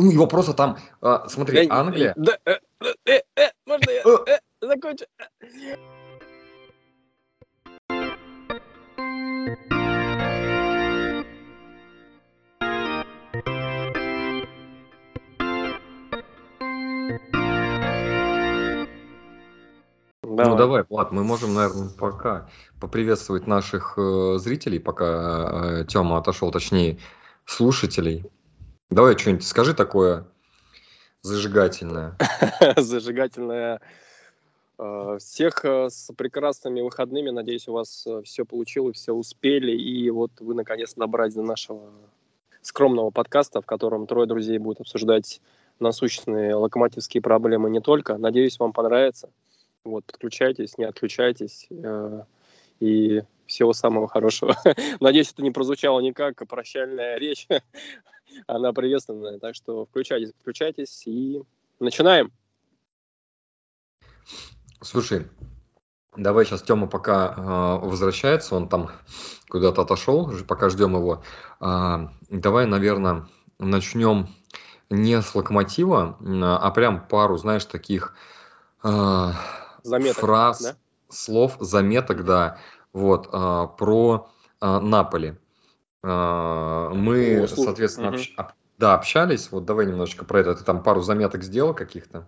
Ну, его просто там, а, смотри, Я- Англия, Да, э, э, э, э, можно я Э. э, закончу? ну давай, Влад, мы можем, наверное, пока поприветствовать наших э, зрителей, пока Тёма отошел, точнее, слушателей. Давай что-нибудь скажи такое зажигательное. зажигательная. Э, Всех э, с прекрасными выходными. Надеюсь, у вас все получилось, все успели. И вот вы наконец набрать до нашего скромного подкаста, в котором трое друзей будут обсуждать насущные локомотивские проблемы не только. Надеюсь, вам понравится. Вот, подключайтесь, не отключайтесь. э, И всего самого хорошего. Надеюсь, это не прозвучало не как прощальная речь, она приветственная. Так что включайтесь, включайтесь и начинаем. Слушай, давай сейчас Тёма пока э, возвращается, он там куда-то отошел, пока ждем его. А, давай, наверное, начнем не с локомотива, а прям пару, знаешь, таких а, Заметок, фраз, да? слов, заметок, да, вот, а, про а, Наполи. А, мы, слушай, соответственно, мгм. общ- об- да, общались, вот давай немножечко про это. Ты там пару заметок сделал каких-то?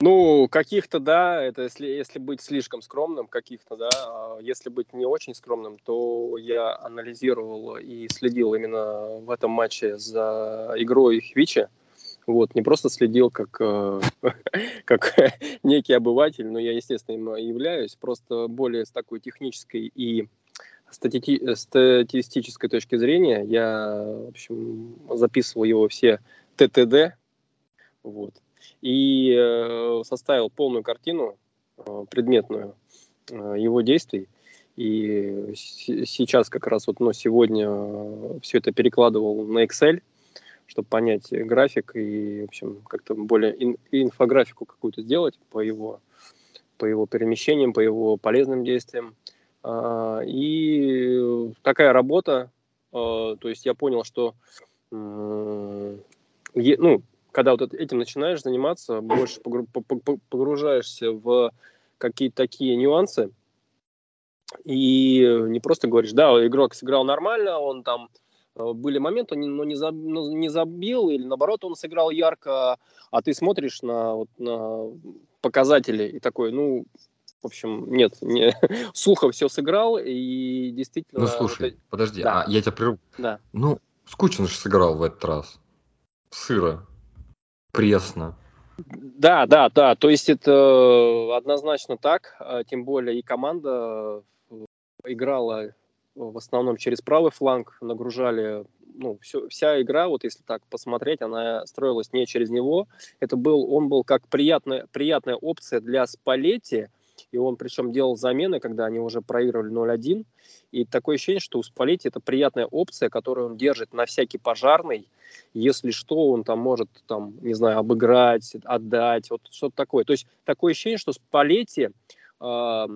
Ну, каких-то, да, это если, если быть слишком скромным, каких-то, да. А Если быть не очень скромным, то я анализировал и следил именно в этом матче за игрой Хвича. Вот, не просто следил как, э, как некий обыватель, но я, естественно, им являюсь, просто более с такой технической и стати- статистической точки зрения. Я, в общем, записывал его все ТТД, вот, и э, составил полную картину э, предметную э, его действий. И сейчас как раз вот, ну, сегодня все это перекладывал на Excel, чтобы понять график и, в общем, как-то более ин- инфографику какую-то сделать по его, по его перемещениям, по его полезным действиям. А, И такая работа, э, то есть я понял, что ну, когда вот этим начинаешь заниматься, больше погру- по- по- погружаешься в какие-то такие нюансы, и не просто говоришь, да, игрок сыграл нормально, он там э, были моменты, но не забил, или наоборот он сыграл ярко, а ты смотришь на, вот, на показатели и такой, ну, в общем, нет, не, сухо все сыграл, и действительно... Ну, слушай, э- подожди, да. а я тебя прерву. да. Ну, скучно же сыграл в этот раз. Сыро. Пресно. Да, да, да. То есть это однозначно так. а, Тем более и команда э, играла в основном через правый фланг, нагружали. Ну, всё- вся игра, вот если так посмотреть, она строилась не через него. Это был, он был как приятная, приятная опция для Спалетти, и он причем делал замены, когда они уже проигрывали 0-1. И такое ощущение, что у Спалетти это приятная опция, которую он держит на всякий пожарный. Если что, он там может, там, не знаю, обыграть, отдать, вот что-то такое. То есть такое ощущение, что Спалетти э,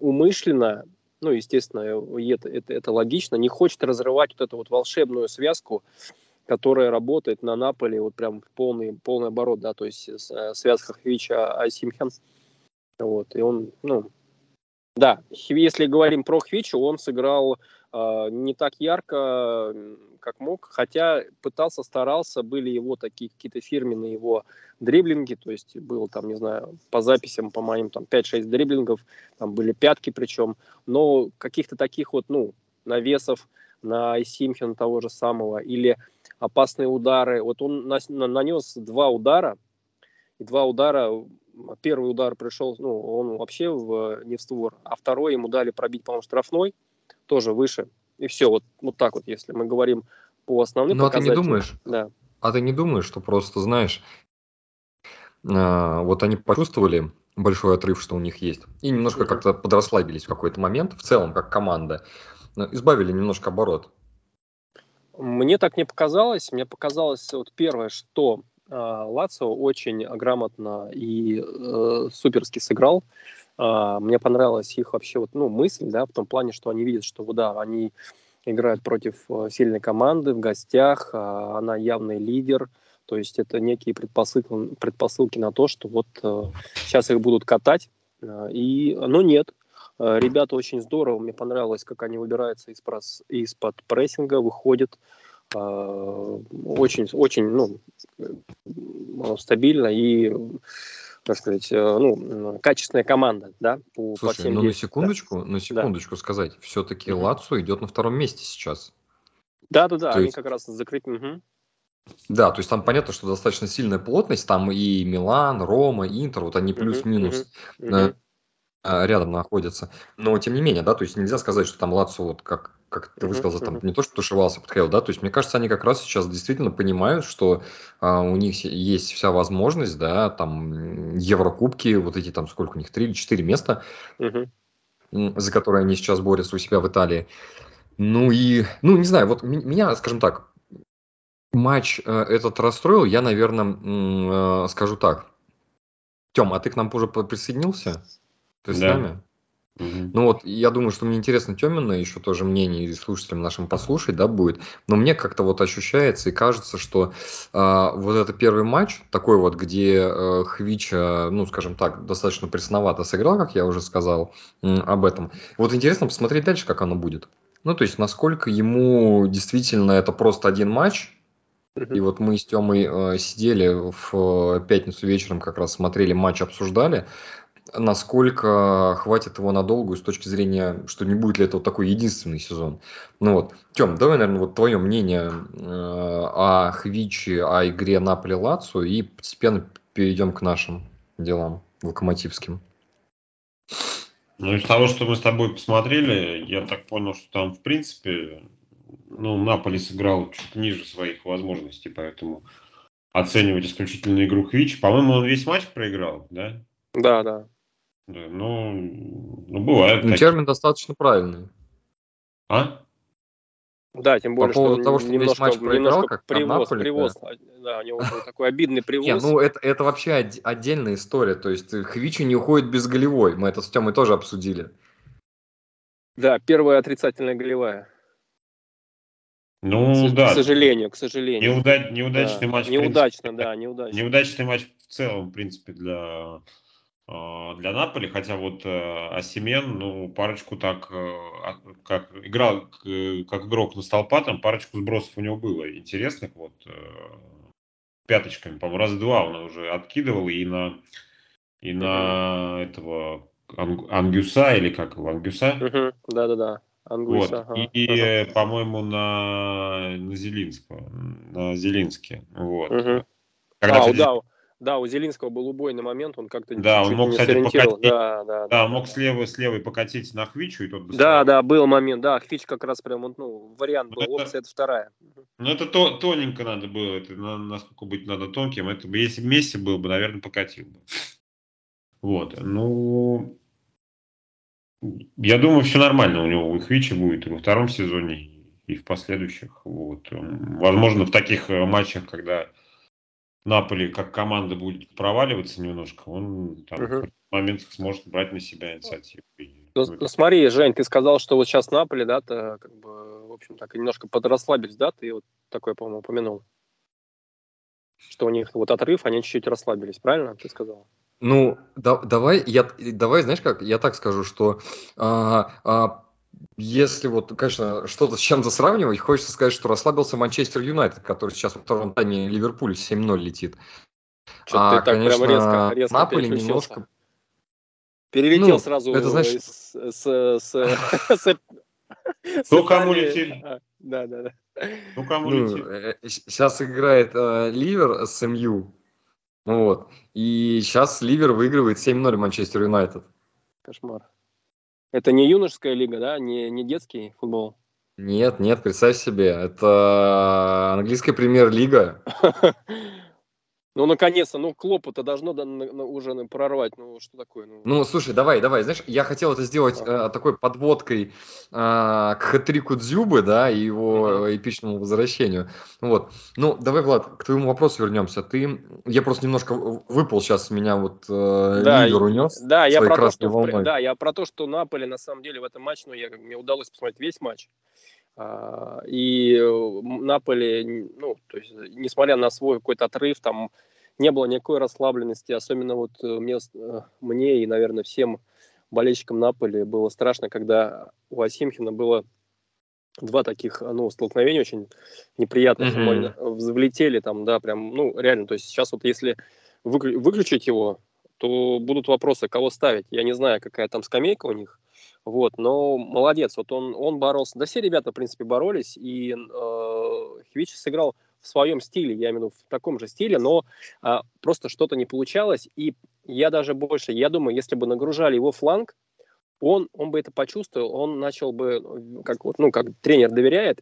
умышленно, ну, естественно, это, это, это логично, не хочет разрывать вот эту вот волшебную связку, которая работает на Наполе вот прям полный, полный оборот, да, то есть э, связка Хвича Асимхен. Вот, и он, ну, да, если говорим про Хвича, он сыграл э, не так ярко, как мог, хотя пытался, старался, были его такие какие-то фирменные его дриблинги, то есть было там, не знаю, по записям, по моим, там 5-6 дриблингов, там были пятки причем, но каких-то таких вот, ну, навесов на Симхен того же самого или опасные удары. Вот он нас- на- нанес два удара, и два удара, первый удар пришел, ну, он вообще в, не в створ, а второй ему дали пробить, по-моему, штрафной, тоже выше. И все, вот, вот так вот, если мы говорим по основным Ну, а ты не показателям. думаешь, Да. а ты не думаешь, что просто, знаешь, а, вот они почувствовали большой отрыв, что у них есть, и немножко Мгм. как-то подрасслабились в какой-то момент, в целом, как команда, избавили немножко оборот. Мне так не показалось. Мне показалось вот первое, что Лацио очень грамотно и э, суперски сыграл. А, мне понравилась их вообще вот, ну, мысль, да, в том плане, что они видят, что да, они играет против э, сильной команды в гостях, а она явный лидер, то есть это некие предпосылки, предпосылки на то, что вот сейчас их будут катать, и, но нет, ребята очень здорово, мне понравилось, как они выбираются из из-под прессинга, выходят, очень, очень, ну, стабильно и так сказать, э, ну, качественная команда, да, по, Слушай, по всем ну на секундочку, да. на секундочку да. сказать, все-таки угу. Лацо идет на втором месте сейчас. Да, да, да, то они есть... как раз закрыты. Угу. Да, то есть там понятно, что достаточно сильная плотность, там и Милан, Рома, Интер, вот они плюс-минус угу, угу. рядом находятся. Но тем не менее, да, то есть нельзя сказать, что там Лацо вот как как ты высказался, там не то, что тушевался, подходил, да, то есть мне кажется, они как раз сейчас действительно понимают, что а, у них есть вся возможность, да, там Еврокубки, вот эти там сколько у них, три или четыре места, за которые они сейчас борются у себя в Италии. Ну и, ну не знаю, вот меня, скажем так, матч э, этот расстроил, я, наверное, э, скажу так. Тем, а ты к нам уже присоединился? Ты с да. нами? Угу. Ну вот, я думаю, что мне интересно Темина еще тоже мнение и слушателям нашим послушать, да, будет. Но мне как-то вот ощущается и кажется, что э, вот это первый матч, такой вот, где э, Хвича, ну, скажем так, достаточно пресновато сыграл, как я уже сказал э, об этом. Вот интересно посмотреть дальше, как оно будет. Ну, то есть, насколько ему действительно это просто один матч, и вот мы с Тёмой э, сидели в э, пятницу вечером, как раз смотрели матч, обсуждали насколько хватит его надолго с точки зрения, что не будет ли это вот такой единственный сезон. Ну вот, Тем, давай, наверное, вот твое мнение э, о Хвиче, о игре Наполи Лацо и постепенно перейдем к нашим делам локомотивским. Ну, из того, что мы с тобой посмотрели, я так понял, что там, в принципе, ну, Наполи сыграл чуть ниже своих возможностей, поэтому оценивать исключительно игру Хвича. По-моему, он весь матч проиграл, да? Да, да. Да, ну, ну бывает. Ну, термин достаточно правильный. А? Да, тем более, По поводу что того, что немножко, весь матч проиграл, как привоз, Наполе, привоз, да. да, у него был такой обидный привоз. Не, ну это, это вообще од- отдельная история, то есть Хвичи не уходит без голевой, мы это с Тёмой тоже обсудили. Да, первая отрицательная голевая. Ну, к, да. К сожалению, к сожалению. Неуда- неудачный да. матч. Неудачно, принципе, да, неудачный. Неудачный матч в целом, в принципе, для для Наполи, хотя вот э, Асимен, ну, парочку так, э, а, как играл как игрок на столпа, там парочку сбросов у него было интересных, вот, э, пяточками, по-моему, раз два он уже откидывал и на, и на этого Ангюса, или как его, Ангюса? Да-да-да. вот. ага. И, ага. по-моему, на, на Зелинского, на Зелинске. Вот. Угу. Когда а, да, да, у Зелинского был убойный момент, он как-то да, он мог, не кстати, покатить, да, да, да, да, мог слева, слева покатить на Хвичу, и тот Да, да, был момент, да, Хвич как раз прям, ну, вариант был, это, опция это вторая. Ну, это то, тоненько надо было, это насколько быть надо тонким, это бы, если вместе был бы, наверное, покатил бы. Вот, ну, я думаю, все нормально у него, у Хвича будет и во втором сезоне, и в последующих, вот. Возможно, в таких э, матчах, когда Наполи как команда будет проваливаться немножко, он там угу. в моментах сможет брать на себя инициативу. Ну, ну, смотри, Жень, ты сказал, что вот сейчас Наполи, да, то как бы, в общем, так немножко подрасслабились, да, ты вот такое, по-моему, упомянул. Что у них вот отрыв, они чуть-чуть расслабились, правильно ты сказал? Ну, да, давай, я, давай, знаешь как, я так скажу, что а, а, если вот, конечно, что-то с чем-то сравнивать, хочется сказать, что расслабился Манчестер Юнайтед, который сейчас во втором тайме Ливерпуль 7-0 летит. Что-то а, ты так конечно, прям резко, резко Наполи немножко... Перелетел ну, сразу это, значит... с, с, с, с, Ну, кому летит? А, да, да, да. Ну, кому ну, летит? Сейчас играет э, Ливер с МЮ. Вот. И сейчас Ливер выигрывает 7-0 Манчестер Юнайтед. Kошмар. Это не юношеская лига, да? Не, не детский футбол? Нет, нет, представь себе, это английская премьер-лига. Ну, наконец-то, ну, Клопу-то должно уже прорвать, ну, что такое? Ну, ну слушай, давай, давай, знаешь, я хотел это сделать ага. э, такой подводкой э, к хатрику Дзюбы, да, и его ага. эпичному возвращению. Вот, ну, давай, Влад, к твоему вопросу вернемся. Ты, я просто немножко выпал сейчас, меня вот э, да, Ливер унес. Да, я про то, что, да, я про то, что Наполе, на самом деле, в этом матче, ну, я, мне удалось посмотреть весь матч. А, и Наполи, ну, то есть, несмотря на свой какой-то отрыв, там не было никакой расслабленности, особенно вот э, мне, э, мне и, наверное, всем болельщикам Наполи было страшно, когда у Асимхина было два таких, ну, столкновения очень неприятных, mm-hmm. взлетели там, да, прям, ну, реально, то есть сейчас вот если выключить его, то будут вопросы, кого ставить. Я не знаю, какая там скамейка у них, вот, но молодец, вот он, он боролся. Да все ребята, в принципе, боролись, и э, Хвич сыграл в своем стиле, я имею в виду в таком же стиле, но э, просто что-то не получалось, и я даже больше, я думаю, если бы нагружали его фланг, он, он бы это почувствовал, он начал бы, как вот, ну, как тренер доверяет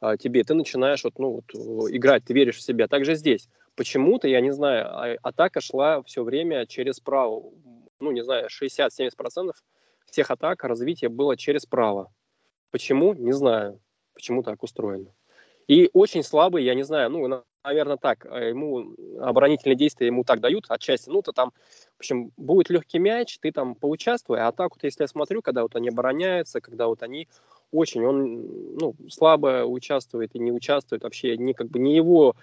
э, тебе, ты начинаешь вот, ну, вот, играть, ты веришь в себя. Также здесь почему-то, я не знаю, а, атака шла все время через право. Ну, не знаю, 60-70% всех атак развитие было через право. Почему? Не знаю. Почему так устроено. И очень слабый, я не знаю, ну, наверное, так, а, ему оборонительные действия ему так дают отчасти, ну, то там, в общем, будет легкий мяч, ты там поучаствуй, а так вот, если я смотрю, когда вот они обороняются, когда вот они очень, он, ну, слабо участвует и не участвует вообще, не, как бы не его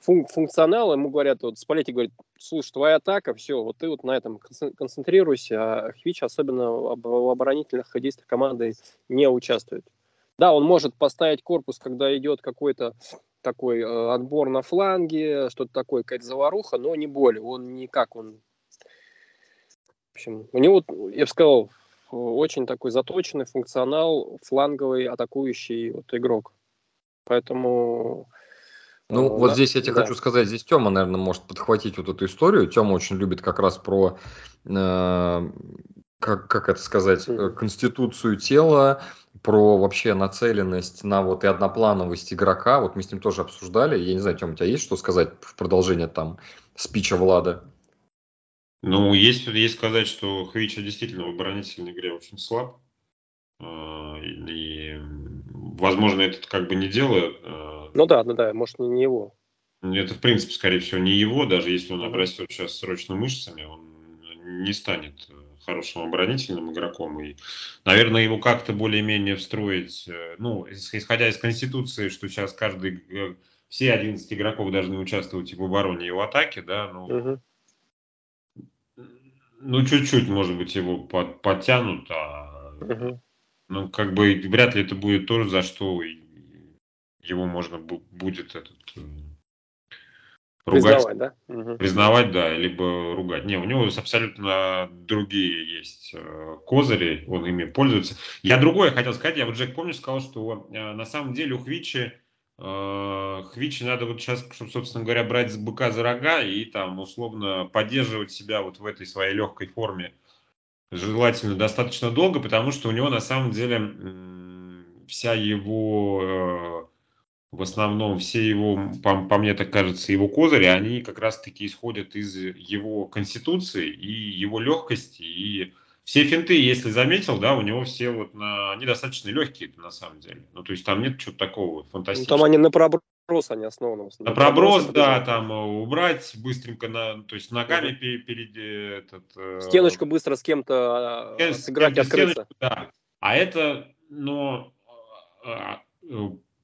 фун- функционал, ему говорят, вот Спалетти говорит, слушай, твоя атака, все, вот ты вот на этом концентрируйся, а Хвич особенно в оборонительных действиях команды не участвует. Да, он может поставить корпус, когда идет какой-то такой э, отбор на фланге, что-то такое, какая-то заваруха, но не более. Он никак, он... В общем, у него, я бы сказал, очень такой заточенный функционал, фланговый, атакующий вот, игрок. Поэтому ну, э, вот да, здесь я тебе да. хочу сказать, здесь Тёма, наверное, может подхватить вот эту историю. Тёма очень любит как раз про, э, как, как это сказать, mm. конституцию тела, про вообще нацеленность на вот и одноплановость игрока. Вот мы с ним тоже обсуждали. Я не знаю, Тёма, у тебя есть что сказать в продолжение там спича Влада? Ну, есть, есть сказать, что Хвича действительно в оборонительной игре очень слаб. Э, и, возможно, это как бы не дело ну да, ну да, может, не, не его. Это, в принципе, скорее всего, не его, даже если он обрастет сейчас срочно мышцами, он не станет э, хорошим оборонительным игроком. И, наверное, его как-то более-менее встроить, э, ну, исходя из Конституции, что сейчас каждый, э, все 11 игроков должны участвовать и в обороне, и в атаке, да, ну, угу. ну чуть-чуть, может быть, его под, подтянут, а, угу. ну, как бы вряд ли это будет то, за что его можно будет этот э, ругать. Признавать, да? Угу. Признавать, да, либо ругать. Не, у него абсолютно другие есть э, козыри, он ими пользуется. Я другое хотел сказать, я вот Джек, помнишь, сказал, что э, на самом деле у Хвичи Хвичи надо вот сейчас, чтобы, собственно говоря, брать с быка за рога и там условно поддерживать себя вот в этой своей легкой форме желательно достаточно долго, потому что у него на самом деле вся его в основном все его, по, по мне так кажется, его козыри, они как раз-таки исходят из его конституции и его легкости. И все финты, если заметил, да, у него все вот на, они достаточно легкие на самом деле. Ну, то есть там нет чего-то такого фантастического. Ну, там они на проброс они основаны. На проброс, да, там э, убрать быстренько, на, то есть ногами угу. перед, этот... Э, стеночку быстро с кем-то э, сыграть и открыться. Да. А это, но а,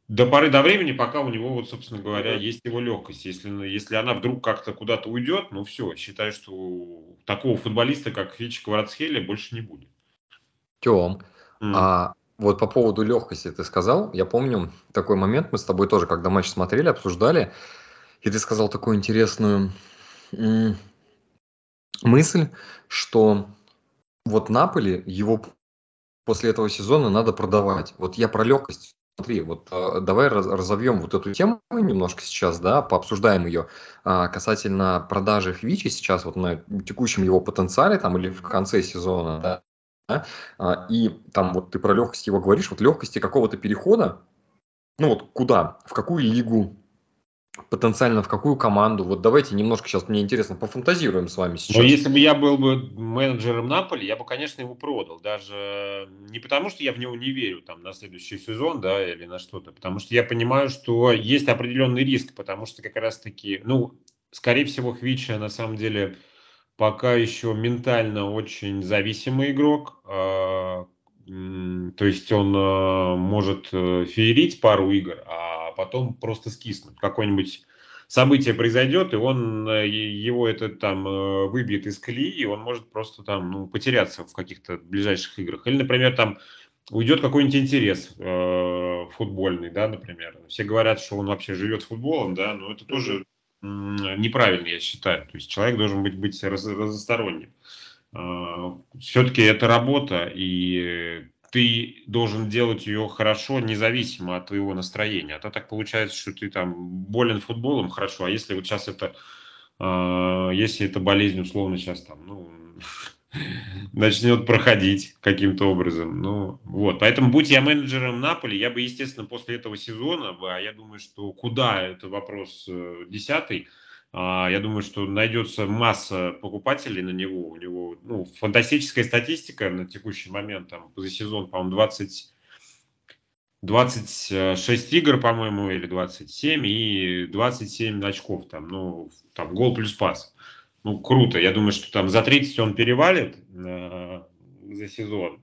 до поры до времени, пока у него, вот, собственно говоря, есть его легкость. Если, если она вдруг как-то куда-то уйдет, ну все, считай, что такого футболиста, как Фич Кварцхелли, больше не будет. Тем, mm. а вот по поводу легкости ты сказал, я помню такой момент, мы с тобой тоже, когда матч смотрели, обсуждали, и ты сказал такую интересную мысль, что вот Наполи, его после этого сезона надо продавать. Вот я про легкость Смотри, вот э, давай разовьем вот эту тему немножко сейчас, да, пообсуждаем ее а, касательно продажи Хвичи сейчас вот на текущем его потенциале там или в конце сезона, да? А, и там вот ты про легкость его говоришь, вот легкости какого-то перехода, ну вот куда, в какую лигу, потенциально в какую команду? Вот давайте немножко сейчас, мне интересно, пофантазируем с вами сейчас. Но если бы я был бы менеджером Наполи, я бы, конечно, его продал. Даже не потому, что я в него не верю там на следующий сезон, да, или на что-то, потому что я понимаю, что есть определенный риск, потому что как раз-таки, ну, скорее всего, Хвича на самом деле пока еще ментально очень зависимый игрок, а, То есть он э, может э, феерить пару игр, а потом просто скиснуть. Какое-нибудь событие произойдет, и он его это там выбьет из колеи, и он может просто там ну, потеряться в каких-то ближайших играх. Или, например, там уйдет какой-нибудь интерес э, футбольный, да, например. Все говорят, что он вообще живет футболом, да, но это тоже неправильно, я считаю. То есть человек должен быть, быть раз, разносторонним. Э, все-таки это работа, и ты должен делать ее хорошо, независимо от твоего настроения. А то так получается, что ты там болен футболом, хорошо, а если вот сейчас это, э, если это болезнь, условно, сейчас там, ну, начнет проходить каким-то образом. Ну, вот. Поэтому, будь я менеджером Наполи, я бы, естественно, после этого сезона, а я думаю, что куда, это вопрос э, десятый, я думаю, что найдется масса покупателей на него. У него ну, фантастическая статистика на текущий момент, там, за сезон, по-моему, 20, 26 игр, по-моему, или 27, и 27 очков, там, ну, там, гол плюс пас ну, круто. Я думаю, что там за 30 он перевалит э, за сезон.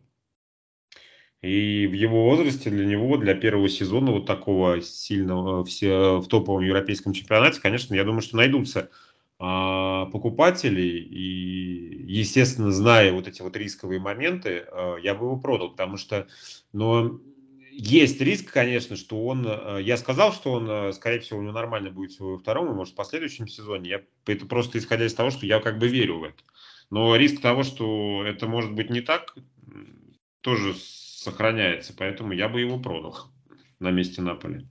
И в его возрасте для него, для первого сезона вот такого сильного все в топовом европейском чемпионате, конечно, я думаю, что найдутся э, покупатели. И, естественно, зная вот эти вот рисковые моменты, э, я бы его продал, потому что, но есть риск, конечно, что он... Э, я сказал, что он, э, скорее всего, у него нормально будет во втором и, может, в последующем сезоне. Я, это просто исходя из того, что я как бы верю в это. Но риск того, что это может быть не так, тоже сохраняется. Поэтому я бы его продал на месте Наполи.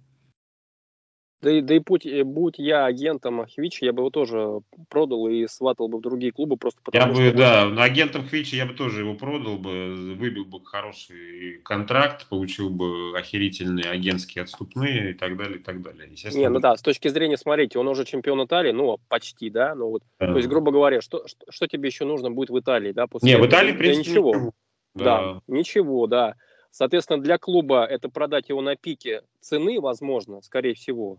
Да и, да и будь, э, будь я агентом Хвича, я бы его тоже продал и сватал бы в другие клубы просто потому я что... бы, да, на агентом Хвича я бы тоже его продал бы, выбил бы хороший контракт, получил бы охерительные агентские отступные и так далее, и так далее. Не, ну да, с точки зрения, смотрите, он уже чемпион Италии, ну, почти, да, ну вот, да. то есть, грубо говоря, что, что, что тебе еще нужно будет в Италии, да? После Не, в Италии, в принципе, ничего. ничего. Да. да, ничего, да. Соответственно, для клуба это продать его на пике цены, возможно, скорее всего.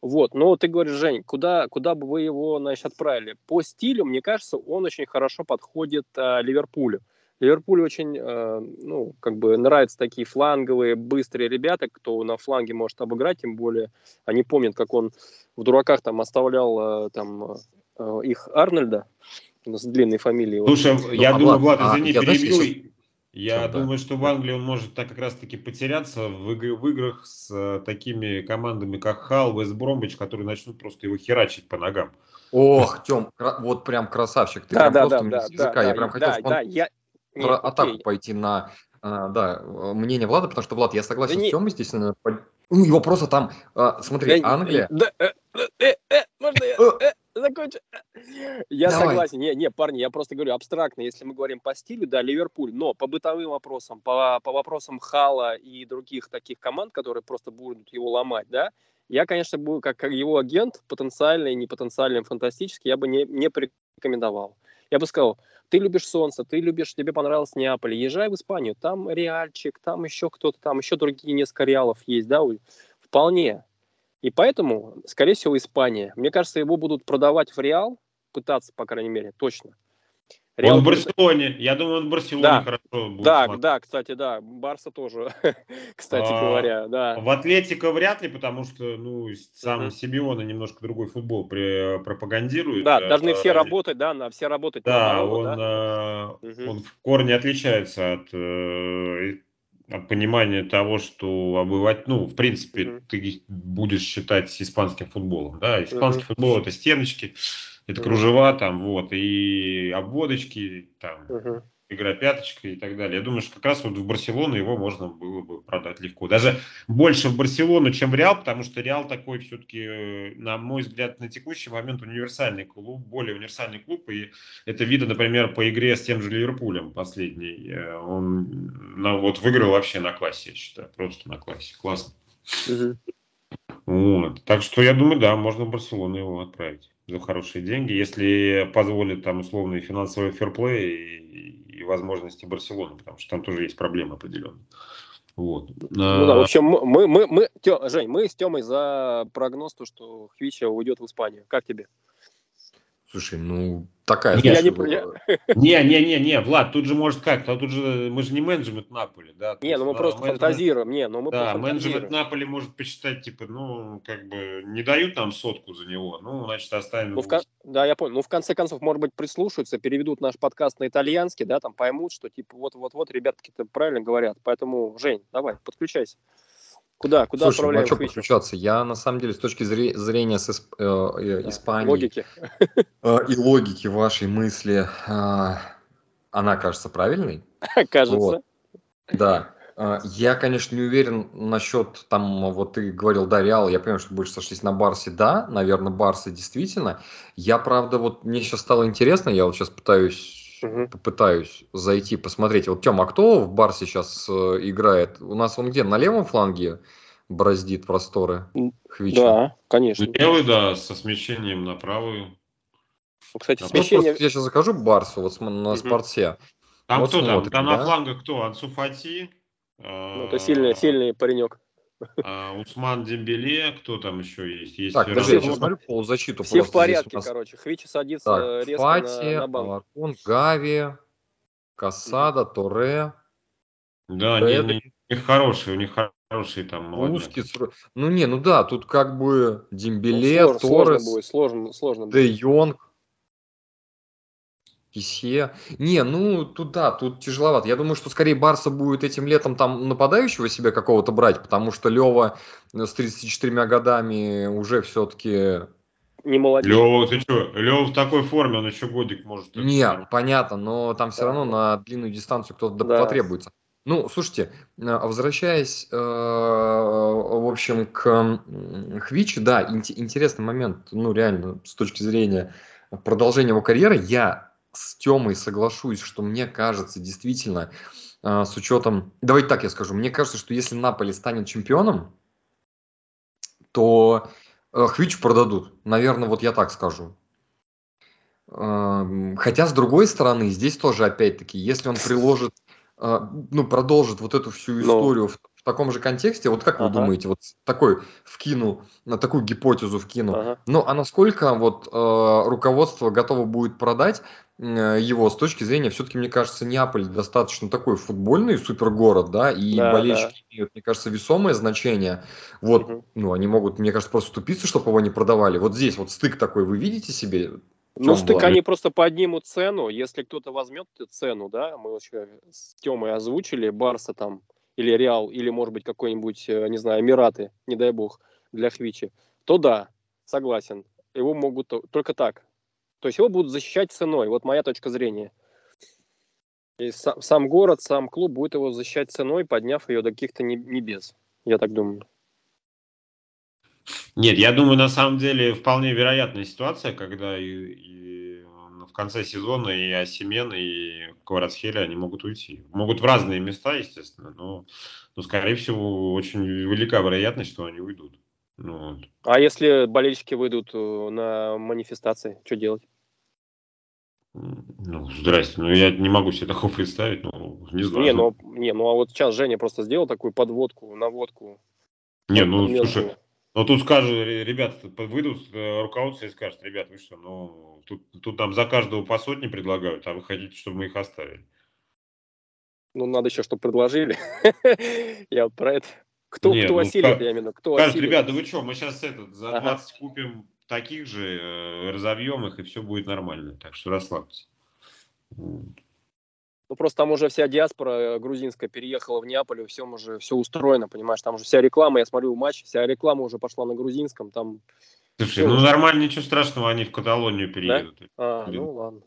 Вот, но ты говоришь, Жень, куда, куда бы вы его, значит, отправили? По стилю, мне кажется, он очень хорошо подходит э, Ливерпулю. Ливерпулю очень, э, ну, как бы нравятся такие фланговые, быстрые ребята, кто на фланге может обыграть, тем более они помнят, как он в дураках там оставлял э, там э, их Арнольда, с длинной фамилией. Слушай, вот. я ну, думаю, Влад, а, извини, а, перебью. Я Чем, думаю, да. что в Англии он может так как раз-таки потеряться в, иг- в играх с uh, такими командами, как Хал, Вест Бромбич, которые начнут просто его херачить по ногам. Ох, Тем, вот прям красавчик. Ты да, прям да, просто да, да, языка. Да, я прям да, хотел, да, да, я... Нет, атаку окей. пойти на а, да, мнение Влада, потому что, Влад, я согласен да с Тёмой здесь. Ну, его просто там, а, смотри, да, Англия... Да, э, э, э, можно я... Закончу. Я Давай. согласен. Не, не, парни, я просто говорю абстрактно, если мы говорим по стилю, да, Ливерпуль, но по бытовым вопросам, по, по вопросам Хала и других таких команд, которые просто будут его ломать, да, я, конечно, буду как, как его агент, потенциальный, не потенциальный, фантастический, я бы не, не порекомендовал. Я бы сказал, ты любишь солнце, ты любишь, тебе понравился Неаполь, езжай в Испанию, там Реальчик, там еще кто-то, там еще другие несколько реалов есть, да, вполне. И поэтому, скорее всего, Испания. Мне кажется, его будут продавать в Реал, пытаться, по крайней мере, точно. Реал он в Барселоне. Я думаю, он в Барселоне да. хорошо будет. Да, смотреть. да, кстати, да. Барса тоже, кстати а, говоря, да. В Атлетико вряд ли, потому что, ну, сам uh-huh. Симеона немножко другой футбол при, пропагандирует. Да, должны а, все работать, да, на все работать. Да, народу, он, да? А, uh-huh. он в корне отличается от э, понимание того, что обывать, ну, в принципе, mm-hmm. ты будешь считать испанским футболом, да, испанский mm-hmm. футбол это стеночки, это mm-hmm. кружева там, вот, и обводочки, там, mm-hmm игра пяточка и так далее. Я думаю, что как раз вот в Барселону его можно было бы продать легко. Даже больше в Барселону, чем в Реал, потому что Реал такой все-таки, э, на мой взгляд, на текущий момент универсальный клуб, более универсальный клуб. И это видно, например, по игре с тем же Ливерпулем последний. Э, он ну, вот выиграл вообще на классе, я считаю. Просто на классе. Классно. Угу. Вот. Так что я думаю, да, можно в Барселону его отправить за хорошие деньги, если позволит там условный финансовый ферплей и, и возможности Барселоны, потому что там тоже есть проблемы определенные. Вот. Ну да, в общем, мы, мы, мы, Тё, Жень, мы с Тёмой за прогноз, то, что Хвича уйдет в Испанию. Как тебе? Слушай, ну такая. Нет, Я не, Не, не, не, не, Влад, тут же может как, тут же мы же не менеджмент Наполи, да. не, ну мы есть, просто менеджмент- фантазируем. Не, ну мы Да, менеджмент Наполи может посчитать, типа, ну, как бы, не дают нам сотку за него, ну, значит, оставим. Ну, в кон- Да, я понял. Ну, в конце концов, может быть, прислушаются, переведут наш подкаст на итальянский, да, там поймут, что типа вот-вот-вот ребятки-то правильно говорят. Поэтому, Жень, давай, подключайся. Куда? Куда Слушай, ну а отправляем что Хвича? подключаться? Я на самом деле с точки зре- зрения с Исп- э, э, Да, Испании Логики. э, и логики вашей мысли, э, она кажется правильной. Кажется. Вот. Да. Э, Я, конечно, не уверен насчет, там, вот ты говорил, да, Реал, я понимаю, что больше сошлись на Барсе, да, наверное, Барса действительно. Я, правда, вот мне сейчас стало интересно, я вот сейчас пытаюсь, Мгм. М, Хвича? Да, конечно. Левый, да, со смещением на правую. Ну, Кстати, Ну, смещение... просто я сейчас закажу Барсу вот на Мгм. спорте. Там Вот кто там? смотрим, Там да. на флангах кто? Ансу Фати? Ну, это сильный, сильный паренек. А, Усман Дембеле, кто там еще есть? Есть Так, Ферран подожди, я Все- сейчас смотрю полузащиту. Все в порядке, нас. короче. Хвича садится Так, резко Фати, на, на банк. Гави, Касада, Торе, Да, они, это- они- у них хорошие, у них хорошие там. Узкий. Ну не, ну да, тут как бы Ну, Дембеле, слож- сложно Торрес, будет, сложно, сложно будет. Де Йонг, Кисе. Не, ну тут да, тут тяжеловато. Я думаю, что скорее Барса будет этим летом там нападающего себе какого-то брать, потому что Лева с 34 годами уже все-таки Не молодец. Лева, ты что? Лева в такой форме, он еще годик может. Не, понятно, но там все Да. равно на длинную дистанцию кто-то Да. потребуется. Ну, слушайте, э, возвращаясь, э, в общем, к Хвичу, да, инте- интересный момент, ну, реально, с точки зрения продолжения его карьеры, я с Темой соглашусь, что мне кажется, действительно, э, с учетом, давайте так я скажу, мне кажется, что если Наполи станет чемпионом, то э, Хвичу продадут. Наверное, вот я так скажу. Эм, Хотя, с другой стороны, здесь тоже, опять-таки, если он приложит, э, ну, продолжит вот эту всю Ну. историю в, в таком же контексте, вот как вы Ага. думаете, вот такой вкину, на такую гипотезу вкину, Ага. ну, а насколько вот э, руководство готово будет продать его с точки зрения, все-таки, мне кажется, Неаполь достаточно такой футбольный супергород, да, и Да, болельщики имеют, мне кажется, весомое значение. Вот, Мгм. ну, они могут, мне кажется, просто тупиться, чтобы его не продавали. Вот здесь вот стык такой, вы видите себе? Ну, стык ладно. они просто поднимут цену. Если кто-то возьмет эту цену, да, мы вообще с Темой озвучили, Барса там, или Реал, или, может быть, какой-нибудь, э, не знаю, Эмираты, не дай бог, для Хвичи, то да, согласен. Его могут то- только так. То есть его будут защищать ценой. Вот моя точка зрения. И са- сам город, сам клуб будет его защищать ценой, подняв ее до каких-то не- небес. Я так думаю. Нет, я думаю, на самом деле вполне вероятная ситуация, когда и, и в конце сезона и Осимен, и Кварацхелия, они могут уйти. Могут в разные места, естественно, но, но скорее всего, очень велика вероятность, что они уйдут. Ну, вот. А если болельщики выйдут э, на манифестации, что делать? Ну, здрасте, ну я не могу себе такого представить, ну, не знаю. Не, ну, не, ну а вот сейчас Женя просто сделал такую подводку, наводку. Не, ну, Мелкую. слушай, ну тут скажут, ре- ребята выйдут э, руководство и скажут, ребят, вы что, ну, тут, тут нам за каждого по сотне предлагают, а вы хотите, чтобы мы их оставили. Ну, надо еще, чтобы предложили. Я вот про это. Кто, Не, кто ну, осилит, как- я имею в виду, кто Скажут, осилит. ребята, вы что, мы сейчас этот, за Ага. 20 купим таких же, э, разовьем их, и все будет нормально. Так что расслабьтесь. Ну, просто там уже вся диаспора э, грузинская переехала в Неаполь, все уже все устроено, понимаешь, там уже вся реклама, я смотрю матч, вся реклама уже пошла на грузинском, там, Слушай, ну уже. нормально, ничего страшного, они в Каталонию переедут. а, Блин. ну ладно.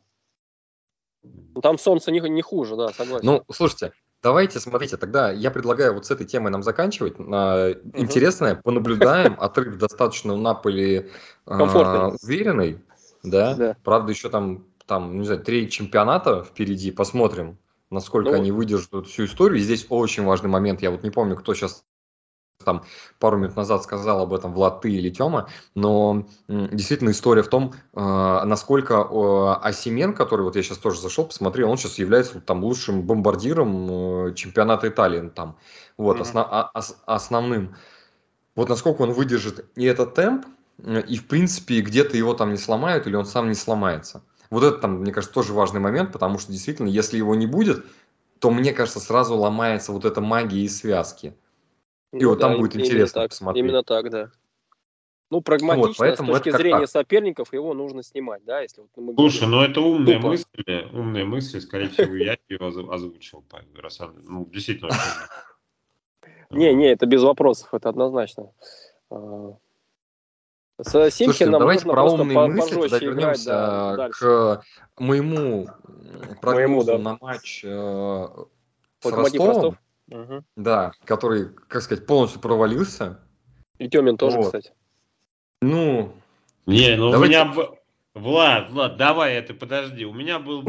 Ну, там солнце не, не хуже, да, согласен. Ну, слушайте, давайте, смотрите, тогда я предлагаю вот с этой темой нам заканчивать. А, Интересное, понаблюдаем, отрыв достаточно у Наполи а, уверенный, да? Да. Правда, еще там, там, не знаю, три чемпионата впереди, посмотрим, насколько Ну, они выдержат всю историю. И здесь очень важный момент, я вот не помню, кто сейчас там пару минут назад сказал об этом Влад, ты или Тёма, но действительно история в том, э, насколько Осимен, который вот я сейчас тоже зашел, посмотрел, он сейчас является там лучшим бомбардиром э, чемпионата Италии ну, там, вот, Мгм. осно- а- ос- основным. Вот насколько он выдержит и этот темп, э, и в принципе где-то его там не сломают или он сам не сломается. Вот это там, мне кажется, тоже важный момент, потому что действительно, если его не будет, то, мне кажется, сразу ломается вот эта магия и связки. И Ну вот там да, будет интересно так, посмотреть. Именно так, да. Ну, прагматично, с поэтому точки это как зрения так. соперников, его нужно снимать, да, если вот мы Слушай, говорим. ну это умные Тупо. мысли, умные мысли, скорее всего, я ее оз- озвучил. раз Ну, действительно. Не, не, это без вопросов, это однозначно. А, С Слушайте, ну Симхином давайте нужно про просто умные мысли, тогда вернемся да, дальше. к моему прогнозу да. на матч э, с Ростовом, Ростов. Мгм. да, который, как сказать, полностью провалился. И Тёмин тоже, Вот. кстати. Ну, Не, ну Давайте- у меня... Влад, Влад, давай это, подожди. У меня был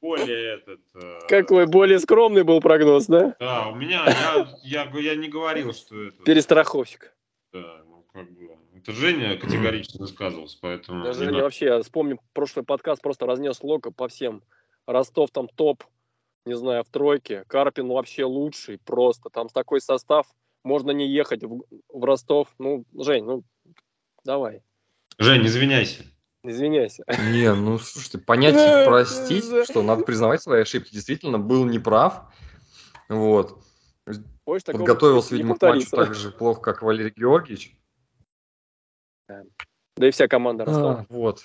более этот... э, Какой более скромный был прогноз, да? Да, у меня... Я, я, я не говорил, что это... Перестраховщик. Да, ну как бы... Это Женя категорично высказывался, поэтому... Даже не не надо. вообще, вспомним, прошлый подкаст просто разнес Лока по всем. Ростов там топ, не знаю, в тройке. Карпин вообще лучший, просто. Там такой состав, можно не ехать в, в Ростов. Ну, Жень, ну, давай, Жень, извиняйся. извиняйся. не, ну, слушайте, понять Да, и простить, что надо признавать свои ошибки, действительно, был неправ. Вот. Больше Подготовился, видимо, к матчу так же плохо, как Валерий Георгиевич. Да и вся команда Ростова. А, вот.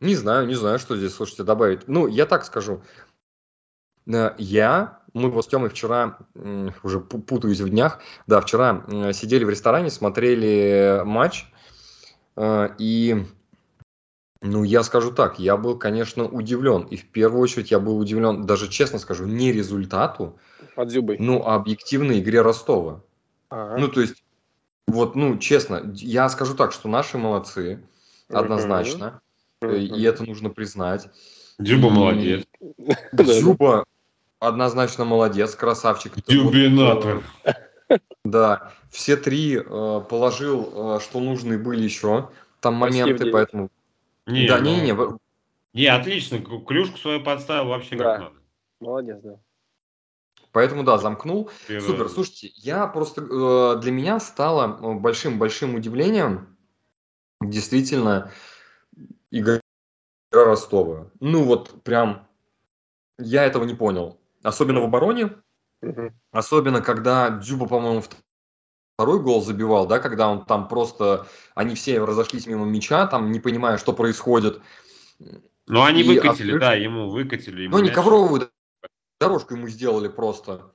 Не знаю, не знаю, что здесь, слушайте, добавить. Ну, я так скажу. Э, Я, мы вот с Тёмой вчера, уже пу- путаюсь в днях, да, вчера сидели в ресторане, смотрели матч, э, и, ну, я скажу так, я был, конечно, удивлен. И в первую очередь я был удивлен, даже честно скажу, не результату, От Зюбы. ну, а объективной игре Ростова. Ага. Ну, то есть, вот, ну, честно, я скажу так, что наши молодцы, однозначно, и это нужно признать. Дзюба молодец. Дзюба однозначно молодец, красавчик. Дюбинатор. Э, Да, все три э, положил, э, что нужны были еще там моменты, поэтому... Не, да, ну, не-не, в- Не, отлично. Клюшку свою подставил вообще Да. как надо. Молодец, да. поэтому, да, замкнул. Первый Супер, раз. слушайте, я просто э, для меня стало большим-большим удивлением действительно игра Ростова. Ну вот прям я этого не понял. Особенно в обороне, Мгм. особенно когда Дзюба, по-моему, второй гол забивал, да, когда он там просто, они все разошлись мимо мяча, там не понимая, что происходит. Ну, они И выкатили, открыв- да, ему выкатили. ему Ну, они мяч. ковровую дорожку ему сделали просто.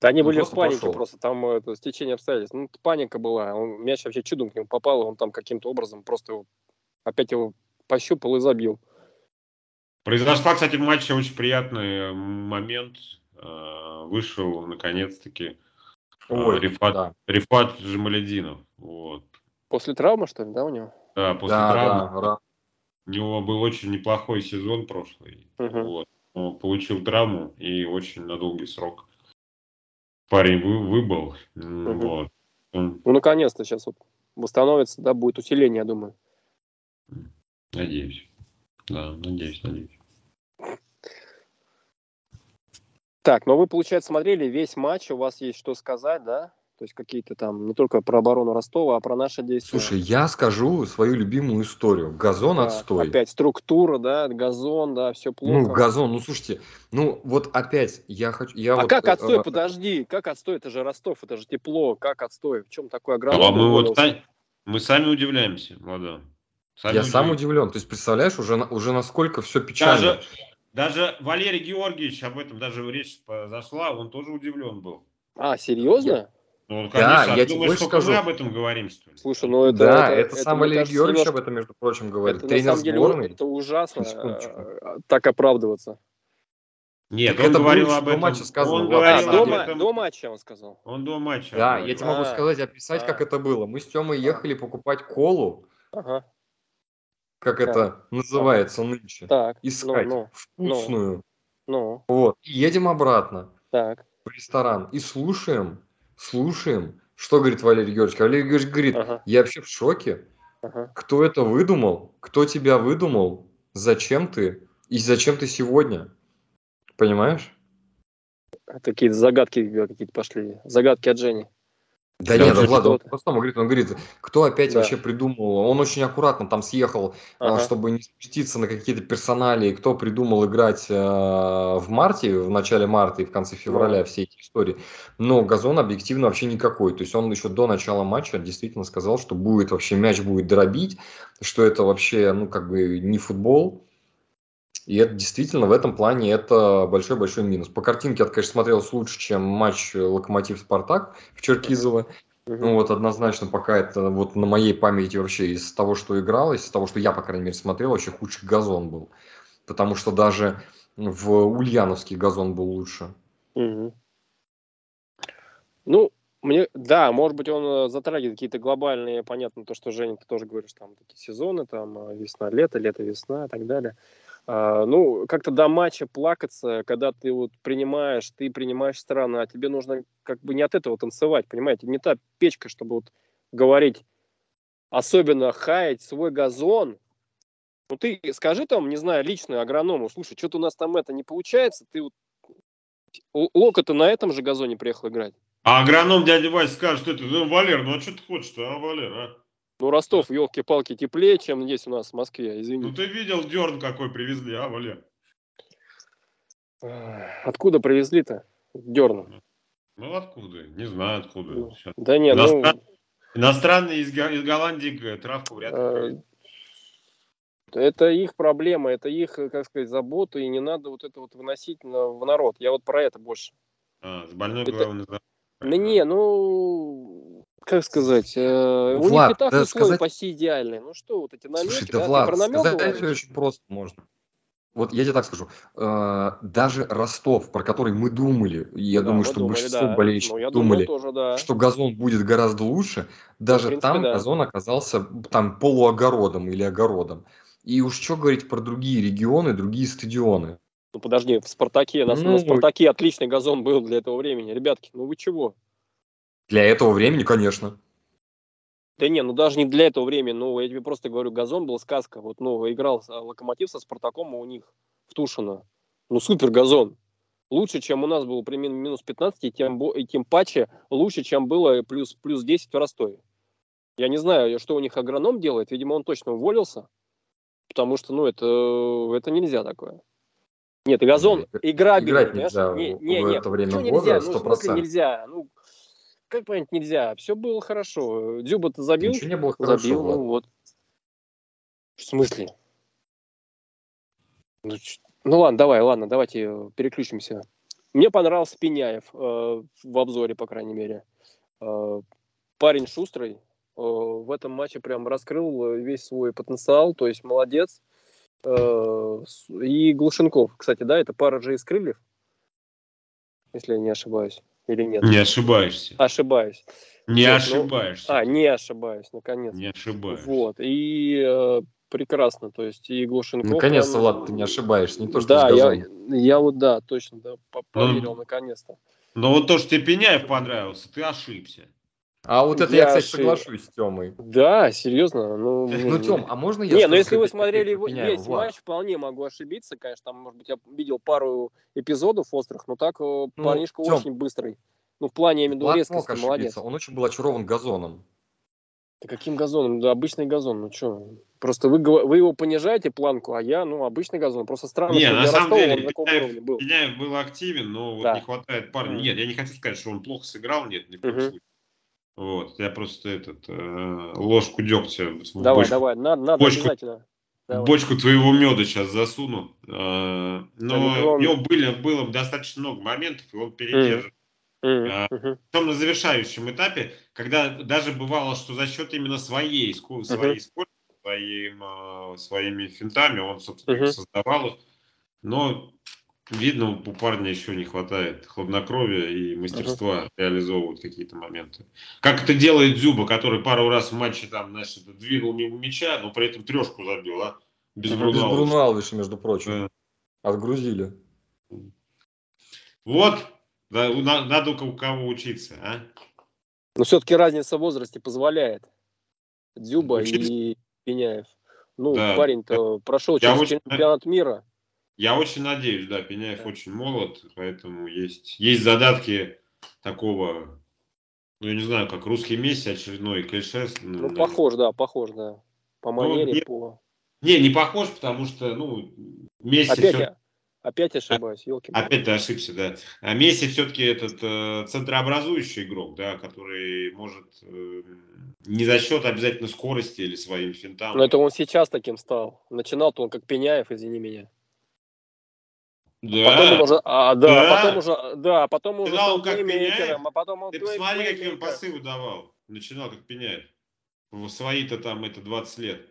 Да они Он были в панике пошел. просто, там э, это стечение обстоятельств. Ну, паника была, он, мяч вообще чудом к нему попал, он там каким-то образом просто его, опять его пощупал и забил. Произошла, кстати, в матче очень приятный э, момент. Э, Вышел, наконец-таки, э, Ой, Рифат, да. Рифат Жамалединов. Вот. После травмы, что ли, да, у него? Да, после Да, травмы. да, У него был очень неплохой сезон прошлый. Мгм. Вот. Он получил травму и очень на долгий срок парень вы, выбыл. Мгм. Вот. Ну, наконец-то сейчас вот восстановится, да, будет усиление, я думаю. Надеюсь. Да, надеюсь, надеюсь. Так, но вы, получается, смотрели весь матч, у вас есть что сказать, да? То есть какие-то там, не только про оборону Ростова, а про наши действия. Слушай, я скажу свою любимую историю. Газон Так, отстой. Опять структура, да, газон, да, все плохо. Ну, газон, ну слушайте, ну вот опять я хочу. Я а вот, как э, отстой? э, Подожди, как отстой? Это же Ростов, это же тепло. Как отстой? В чем такой А агроном? мы вот мы сами удивляемся, молодой. Сами Я сам удивлен. То есть, представляешь, уже, на- уже насколько все печально. Даже, даже Валерий Георгиевич об этом даже речь зашла, он тоже удивлен был. А, серьезно? Ну, Да, конечно, а я тебе больше только скажу. мы об этом говорим, что ли? Слушай, ну это... да, это, сам мне Валерий Георгиевич немножко- об этом, между прочим, говорит. Это на Тренер самом деле сборной. это ужасно, э, так оправдываться. Нет, Так он это говорил об этом. матча сказано, он А, говорил на об до, этом до матча он сказал. Он до матча. Да, говорил. я тебе могу А, сказать, описать, а. как это было. Мы с Тёмой ехали покупать колу, Ага. Как Так. это называется нынче, Так. искать Ну, вкусную. ну, Вот. И едем обратно так. в ресторан и слушаем, слушаем, что говорит Валерий Георгиевич. Валерий Георгиевич говорит, Ага. я вообще в шоке. Ага. Кто это выдумал? Кто тебя выдумал? Зачем ты? И зачем ты сегодня? Понимаешь? Такие загадки какие-то пошли. Загадки от Жени. Да нет, Влад, он по говорит, он говорит, кто опять да. вообще придумал, он очень аккуратно там съехал, а, ага. чтобы не спуститься на какие-то персонали, кто придумал играть э, в марте, в начале марта и в конце февраля все эти истории, но газон объективно вообще никакой, то есть он еще до начала матча действительно сказал, что будет вообще мяч будет дробить, что это вообще, ну как бы не футбол, и это действительно в этом плане это большой-большой минус. По картинке это, конечно, смотрелось лучше, чем матч Локомотив-Спартак в Черкизово. Ну вот однозначно пока это вот на моей памяти вообще из того, что играл, из того, что я, по крайней мере, смотрел, вообще худший газон был. Потому что даже в Ульяновский газон был лучше. Угу. Ну, мне, да, может быть, он э, затрагивает какие-то глобальные, понятно, то, что Женя, ты тоже говоришь, там такие сезоны, там э, весна-лето, лето-весна и так далее. А, ну, как-то до матча плакаться, когда ты вот принимаешь, ты принимаешь страну, а тебе нужно как бы не от этого танцевать, понимаете? Не та печка, чтобы вот говорить, особенно хаять свой газон. Ну, ты скажи там, не знаю, лично агроному, слушай, что-то у нас там это не получается, ты вот Лока-то на этом же газоне приехал играть. А агроном дядя Вася скажет, что это, ну, Валер, ну а что ты хочешь-то, а, Валер, а? Ну, Ростов, елки-палки, теплее, чем есть у нас в Москве, извини. Ну, ты видел дерн какой привезли, а, Валер? Откуда привезли-то дерн? Ну, откуда? Не знаю, откуда. Ну, да нет, Иностран... ну... Иностранные из, из Голландии травку вряд ли а... Это их проблема, это их, как сказать, забота, и не надо вот это вот выносить на, в народ. Я вот про это больше. А, с больной это... головой Да не, ну, как сказать, э, у Влад, них и так да условия сказать... почти идеальные. Ну что, вот эти намеки, Слушай, да, да Влад, сказать очень просто можно. Вот я тебе так скажу, э, даже Ростов, про который мы думали, я да, думаю, что думали, большинство да. болельщиков ну, думали, тоже, да. что газон будет гораздо лучше, даже ну, принципе, там да. газон оказался там полуогородом или огородом. И уж что говорить про другие регионы, другие стадионы. Ну подожди, в Спартаке, на, ну, на Спартаке отличный газон был для этого времени. Ребятки, ну вы чего? Для этого времени, конечно. Да не, ну даже не для этого времени, ну я тебе просто говорю, газон был сказка. Вот, ну, играл Локомотив со Спартаком у них в Тушино. Ну, супер газон. Лучше, чем у нас было примерно минус 15, и тем, и тем паче лучше, чем было плюс, плюс 10 в Ростове. Я не знаю, что у них агроном делает. Видимо, он точно уволился. Потому что, ну, это, это нельзя такое. Нет, газон играбельный. Играть нельзя не, не, в не, это время года, нельзя? 100%. Ну, нельзя? Ну, как понять нельзя? Все было хорошо. Дзюба-то забил. Ничего не было хорошо. Забил, ну вот. В смысле? Ну, ну ладно, давай, ладно, давайте э, переключимся. Мне понравился Пеняев э, в обзоре, по крайней мере. Э, парень шустрый. Э, в этом матче прям раскрыл весь свой потенциал, то есть молодец. Э, и Глушенков, кстати, да, это пара же из крыльев, если я не ошибаюсь или нет? Не ошибаешься. Ошибаюсь. Не вот, ну, ошибаешься. Ну, а, не ошибаюсь, наконец. Не ошибаюсь. Вот, и э, прекрасно, то есть и Глушенков... Наконец-то, Влад, ты не ошибаешься, не то, что Да, я, я вот, да, точно, да, ну, поверил, ну, наконец-то. Но вот то, что тебе Пеняев понравился, ты ошибся. А вот это я, я кстати, соглашусь с Темой. Да, серьезно. Ну, ну Тем, а можно я... Не, ну если вы смотрели его весь Влад. матч, вполне могу ошибиться. Конечно, там, может быть, я видел пару эпизодов острых, но так э, ну, парнишка Тем, очень быстрый. Ну, в плане, я имею в виду, резкости, молодец. Он очень был очарован газоном. Да каким газоном? Да обычный газон, ну что? Просто вы, вы его понижаете планку, а я, ну, обычный газон. Просто странно, не, что на самом Ростова деле, он таком уровне был. Пеняев был активен, но да. вот не хватает парня. Нет, я не хочу сказать, что он плохо сыграл, нет, ни в коем случае. Вот, я просто этот э, ложку дегтя. Давай, бочку, давай, надо, надо бочку, обязательно. Давай. Бочку твоего меда сейчас засуну. Э, но у него были, было достаточно много моментов, и он передержит. Mm. Mm-hmm. Потом на завершающем этапе, когда даже бывало, что за счет именно своей, своей скорости, своим, э, своими финтами он, собственно, создавал. Но Видно, у парня еще не хватает хладнокровия и мастерства uh-huh. реализовывать какие-то моменты. Как это делает Зюба, который пару раз в матче там, знаешь, двинул мимо мяча, но при этом трешку забил, а? Без uh-huh. Бруно Без Бруно между прочим. Да. Отгрузили. Вот, да, надо у кого учиться, а? Но все-таки разница в возрасте позволяет. Дзюба Учиться? и Пеняев. Ну, да. парень-то прошел через чемпионат мира. Я очень надеюсь, да, Пеняев да. очень молод, поэтому есть, есть задатки такого ну, я не знаю, как русский Месси очередной клише. Ну, да. похож, да, похож, да. По ну, манере, ну, не, по... Не, не похож, потому что, ну, Месси... Опять, все... я, опять ошибаюсь, елки Опять ты ошибся, да. А Месси все-таки этот э, центрообразующий игрок, да, который может э, не за счет обязательно скорости или своим финтам. Но это он сейчас таким стал. Начинал-то он как Пеняев, извини меня. Да. Потом он уже, а, да, да. потом уже, да, потом уже стал как Пеняев. а потом он Ты посмотри, какие он пасывы давал. Начинал как Пеняев. В свои-то там это 20 лет.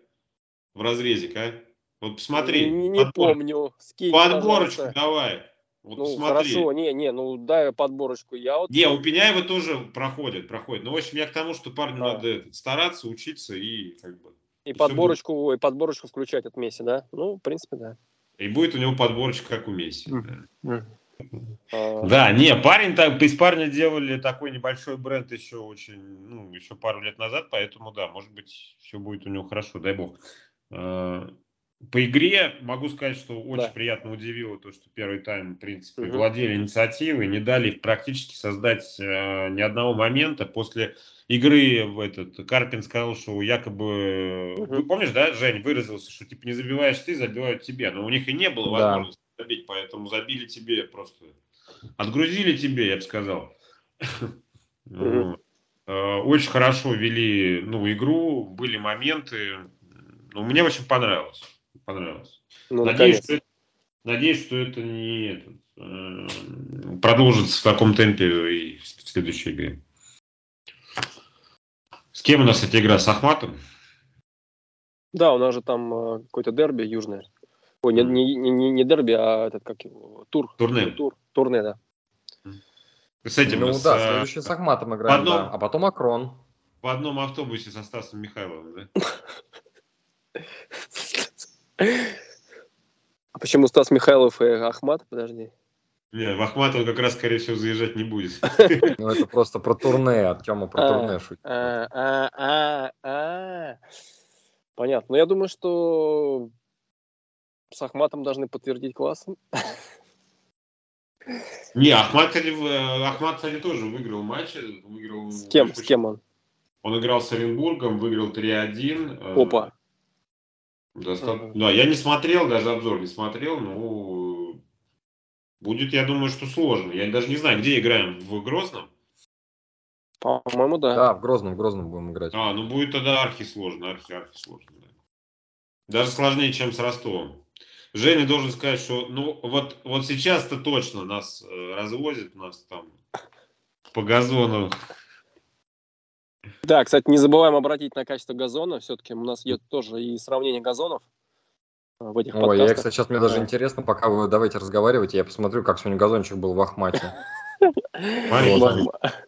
В разрезе, а? Вот посмотри. Не, не подбор... помню. Скинь, Подборочку пожалуйста. давай. Вот ну, посмотри. хорошо, не, не, ну дай подборочку. Я вот... Не, у Пеняева тоже проходит, проходит. Ну, в общем, я к тому, что парню а. надо стараться, учиться и как бы... И, и подборочку, и подборочку включать от Месси, да? Ну, в принципе, да. И будет у него подборочка, как у Месси. А. Да. не, парень так, из парня делали такой небольшой бренд еще очень, ну, еще пару лет назад, поэтому да, может быть, все будет у него хорошо, дай бог. По игре могу сказать, что очень да. приятно удивило то, что первый тайм, в принципе, угу. владели инициативой, не дали практически создать э, ни одного момента. После игры в этот Карпин сказал, что якобы, угу. помнишь, да, Жень, выразился, что типа не забиваешь ты, забивают тебе. Но у них и не было возможности да. забить, поэтому забили тебе просто. Отгрузили тебе, я бы сказал. Угу. Очень хорошо вели ну, игру, были моменты. Ну, мне очень понравилось понравилось. Ну, надеюсь, что, надеюсь, что это не этот, э, продолжится в таком темпе и в следующей игре. С кем у нас эта игра? С Ахматом? Да, у нас же там э, какой-то дерби южное. Ой, не, не, не, не дерби, а этот как его, тур. Турне. Тур, турне, да. С этим ну, с, да, э, следующий с Ахматом играем, одном, да. а потом Акрон. В одном автобусе со Стасом Михайловым, да? А почему Стас Михайлов и Ахмат? Подожди. Не, в Ахмат он как раз, скорее всего, заезжать не будет. Ну, это просто про турне, от Тёма про а, турне шутит. А, а, Понятно. Но я думаю, что с Ахматом должны подтвердить классом. Не, Ахмат, кстати, Ахмат, кстати, тоже выиграл матч. Выиграл, с кем? С кем он? Он играл с Оренбургом, выиграл 3-1. Опа. Доста... Ага. Да, я не смотрел, даже обзор не смотрел, но будет, я думаю, что сложно. Я даже не знаю, где играем, в Грозном? По-моему, да. Да, в Грозном, в Грозном будем играть. А, ну будет тогда архи сложно, архи, архи сложно. Да. Даже сложнее, чем с Ростовом. Женя должен сказать, что ну вот, вот сейчас-то точно нас э, развозят, нас там по газону да, кстати, не забываем обратить на качество газона. Все-таки у нас идет тоже и сравнение газонов э, в этих Ой, подкастах. я, кстати, сейчас мне даже интересно, пока вы давайте разговаривать, я посмотрю, как сегодня газончик был в Ахмате.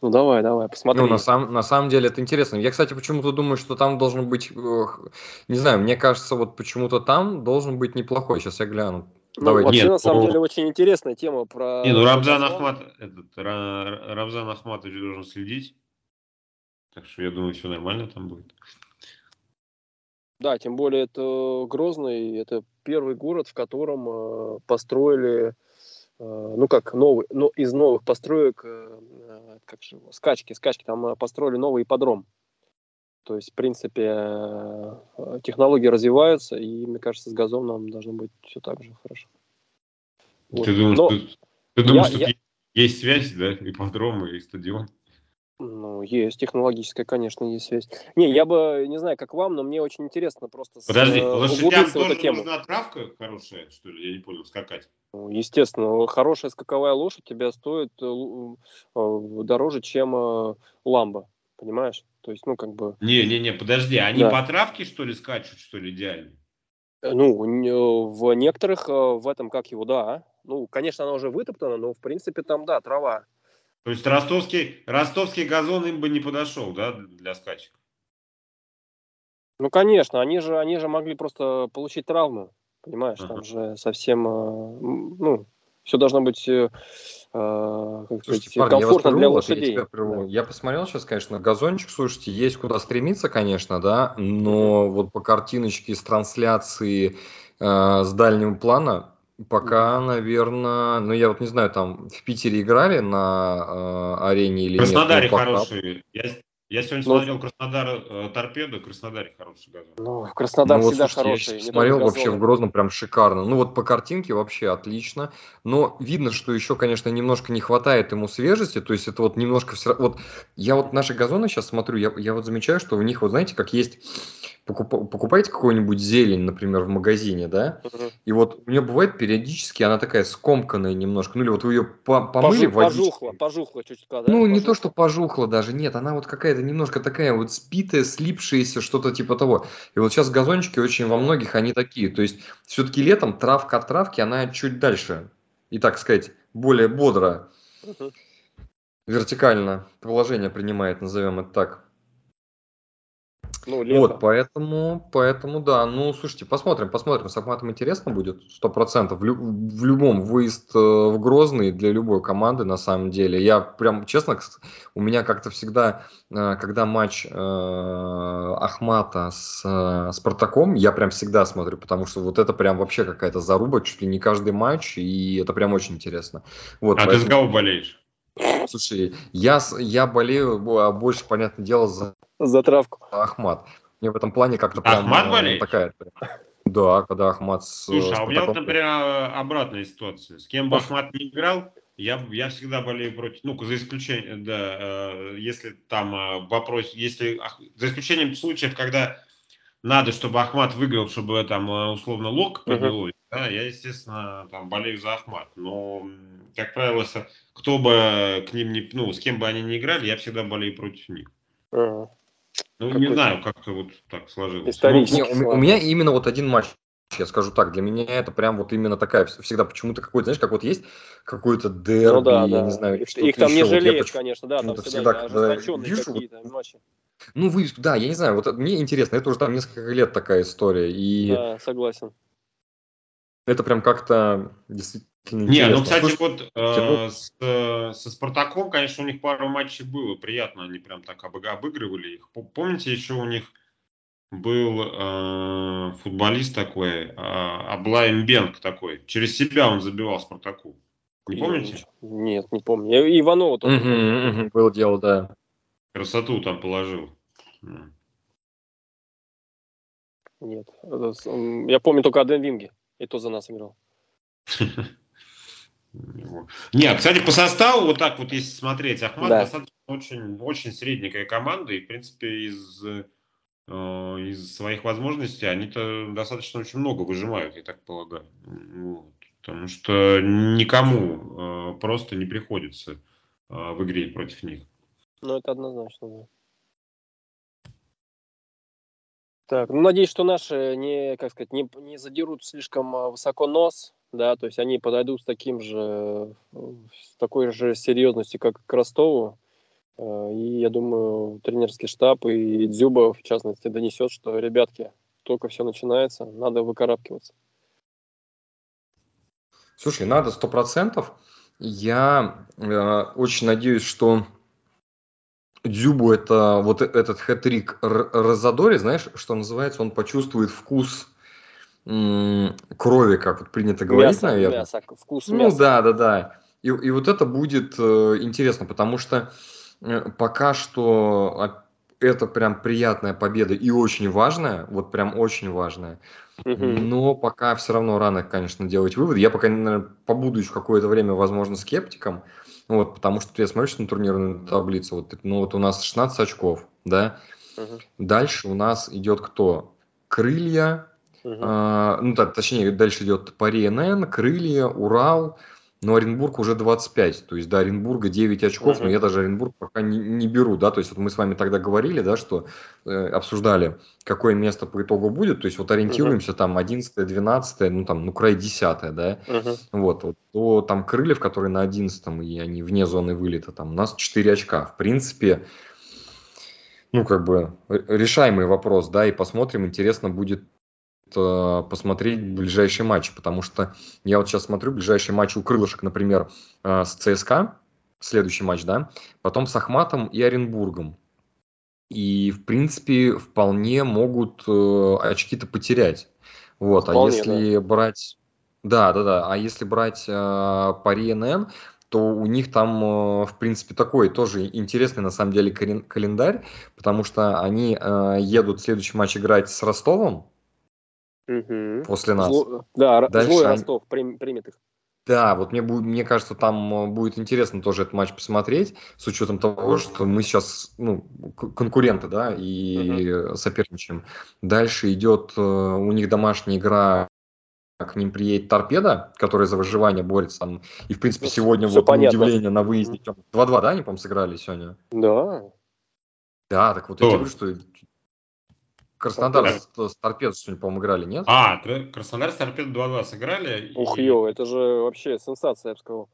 Ну давай, давай, посмотри. Ну, на, сам, на самом деле это интересно. Я, кстати, почему-то думаю, что там должен быть, не знаю, мне кажется, вот почему-то там должен быть неплохой. Сейчас я гляну. Ну, Давай, вообще, нет, на самом деле, очень интересная тема про... Не, ну Рамзан Ахмат, этот, Рамзан Ахматович должен следить так что я думаю, все нормально там будет. Да, тем более это Грозный, это первый город, в котором э, построили, э, ну как новый, но из новых построек, э, э как же скачки, скачки, там э, построили новый ипподром. То есть, в принципе, э, технологии развиваются, и мне кажется, с газоном должно быть все так же хорошо. Вот. Ты думаешь, Но ты, ты думаешь, я, что я... есть связь, да, ипподром и стадион? Ну, есть технологическая, конечно, есть связь. Не, я бы, не знаю, как вам, но мне очень интересно просто Подожди, с, лошадям тоже тему. нужна травка хорошая, что ли? Я не понял, скакать. Ну, естественно, хорошая скаковая лошадь тебя стоит э, э, дороже, чем э, ламба, понимаешь? То есть, ну, как бы... Не-не-не, подожди, они да. по травке, что ли, скачут, что ли, идеально? Ну, в некоторых, в этом, как его, да. Ну, конечно, она уже вытоптана, но, в принципе, там, да, трава. То есть ростовский, ростовский газон им бы не подошел, да, для скачек? Ну, конечно, они же, они же могли просто получить травму, понимаешь, uh-huh. там же совсем, э, ну, все должно быть э, э как слушайте, сказать, парни, комфортно я для лошадей. Я, да. я посмотрел сейчас, конечно, газончик, слушайте, есть куда стремиться, конечно, да, но вот по картиночке с трансляции э, с дальнего плана Пока, наверное, ну я вот не знаю, там в Питере играли на э, арене или Краснодаре нет? Пока- хороший. Я, я сегодня Ну, смотрел Краснодар э, торпеду, в Краснодаре хороший газон. Ну, Краснодар Ну вот, всегда слушайте, я хороший. не только смотрел вообще в Грозном прям шикарно. Ну вот по картинке вообще отлично. Но видно, что еще, конечно, немножко не хватает ему свежести. То есть это вот немножко все Вот я вот наши газоны сейчас смотрю, я, я вот замечаю, что у них вот знаете, как есть покуп- покупаете какую-нибудь зелень, например, в магазине, да, Мгм. и вот у нее бывает периодически она такая скомканная немножко, ну или вот вы ее по- помыли Пожу- водичкой. Пожухло, пожухло чуть-чуть. да? Ну, не Пожухло. то, что пожухло даже, нет, она вот какая-то немножко такая вот спитая, слипшаяся, что-то типа того. И вот сейчас газончики очень во многих, они такие. То есть, все-таки летом травка от травки, она чуть дальше. И, так сказать, более бодро, вертикально положение принимает, назовем это так. Ну, лето. Вот, поэтому, поэтому, да, ну, слушайте, посмотрим, посмотрим, с Ахматом интересно будет, сто процентов, в, лю- в любом выезд э, в Грозный для любой команды, на самом деле, я прям, честно, у меня как-то всегда, э, когда матч э, Ахмата с э, Спартаком, я прям всегда смотрю, потому что вот это прям вообще какая-то заруба, чуть ли не каждый матч, и это прям очень интересно. Вот, А ты за поэтому- кого болеешь? слушай, я, с- я болею бо- больше, понятное дело, за За травку. Ахмат. Мне в этом плане как-то прям Ахмат э, болеешь? такая. Да, когда Ахмат с Слушай, а у меня вот, например, обратная ситуация. С кем бы Ахмат не играл, я, я всегда болею против, ну, за исключением, да, э, если там э, вопрос, если, Ах- за исключением случаев, когда надо, чтобы Ахмат выиграл, чтобы там э, условно лог Мгм. поднялось, да, я, естественно, там болею за Ахмат. Но, как правило, кто бы к ним не, ну, с кем бы они ни играли, я всегда болею против них. Ага. Ну, Какой- не знаю, как-то вот так сложилось. Исторически. Не, у, у меня именно вот один матч, я скажу так, для меня это прям вот именно такая, вс- всегда почему-то какой-то, знаешь, как вот есть какой-то дерби, Ну да, я да. не знаю, Их, что-то их там не еще. Вот я жалеют, почему- конечно, да, там всегда, всегда, когда вижу, вот- какие-то матчи. Ну, вы, да, я не знаю, вот мне интересно, это уже там несколько лет такая история, и Да, согласен. это прям как-то действительно Не, ну, кстати, Слушай, вот э, с, э, со Спартаком, конечно, у них пару матчей было. Приятно, они прям так обыг- обыгрывали их. Помните, еще у них был э, футболист такой, э, Аблайм Бенк такой. Через себя он забивал Спартаку. Не помните? Нет, не помню. Я Иванова мгм, помню. мгм, было дело, да. Красоту там положил. Нет. М, Я помню только Аден Винги. И то за нас играл. Не, кстати, по составу, вот так вот, если смотреть, Ахмат Да. достаточно очень, очень средненькая команда, и, в принципе, из, э, из своих возможностей они-то достаточно очень много выжимают, я так полагаю. Вот. Потому что никому э, просто не приходится э, в игре против них. Ну, это однозначно, да. Так, ну, надеюсь, что наши не, как сказать, не, не задерут слишком а, высоко нос, да, то есть они подойдут с таким же, с такой же серьезностью, как к Ростову, Э, и я думаю, тренерский штаб и Дзюба, в частности, донесет, что, ребятки, только все начинается, надо выкарабкиваться. Слушай, надо сто процентов. Я э, очень надеюсь, что Дзюбу это вот этот хэт-трик Р- Розадори, знаешь, что называется, он почувствует вкус крови, как вот принято говорить, мясо, наверное. мясо, вкус Ну мяса. да, да, да. И, и вот это будет э, интересно, потому что э, пока что это прям приятная победа и очень важная, вот прям очень важная. Но пока все равно рано, конечно, делать выводы. Я пока, наверное, побуду еще какое-то время, возможно, скептиком. Вот, потому что я смотрю на турнирную таблицу. Вот, ну, вот у нас 16 очков, да. Дальше у нас идет кто? Крылья, А, ну да, точнее, дальше идет Пари НН, Крылья, Урал, но Оренбург уже 25, то есть до Оренбурга 9 очков, Мгм. но я даже Оренбург пока не, не беру, да, то есть вот мы с вами тогда говорили, да, что э, обсуждали, какое место по итогу будет, то есть вот ориентируемся там 11 12 ну там, ну край 10 да, Мгм. вот, вот то там Крыльев, которые на 11 и они вне зоны вылета, там у нас 4 очка, в принципе, ну как бы р- решаемый вопрос, да, и посмотрим, интересно будет э, посмотреть ближайшие матчи, потому что я вот сейчас смотрю ближайшие матчи у Крылышек, например, э, с ЦСКА, следующий матч, да, потом с Ахматом и Оренбургом. И, в принципе, вполне могут э, очки-то потерять. Вот, Вполне, а если брать Да, да, да. А если брать э, пари НН, то у них там, э, в принципе, такой тоже интересный, на самом деле, календарь, потому что они э, едут следующий матч играть с Ростовом угу. после нас. Зло, да, Дальше злой они... Ростов примет их. Да, вот мне, мне кажется, там э, будет интересно тоже этот матч посмотреть, с учетом того, что мы сейчас ну, конкуренты, да, и uh соперничаем. Дальше идет э, у них домашняя игра, к ним приедет торпеда, которая за выживание борется там. И, в принципе, ну, сегодня Все вот понятно. удивление на выезде 2-2, да, они, по-моему, сыграли сегодня? Да. Да, так вот я говорю, что Краснодар с, с Торпедо сегодня, по-моему, играли, нет? А, Краснодар с Торпедо 2-2 сыграли. Ух, и... ё, это же вообще сенсация, я бы сказал.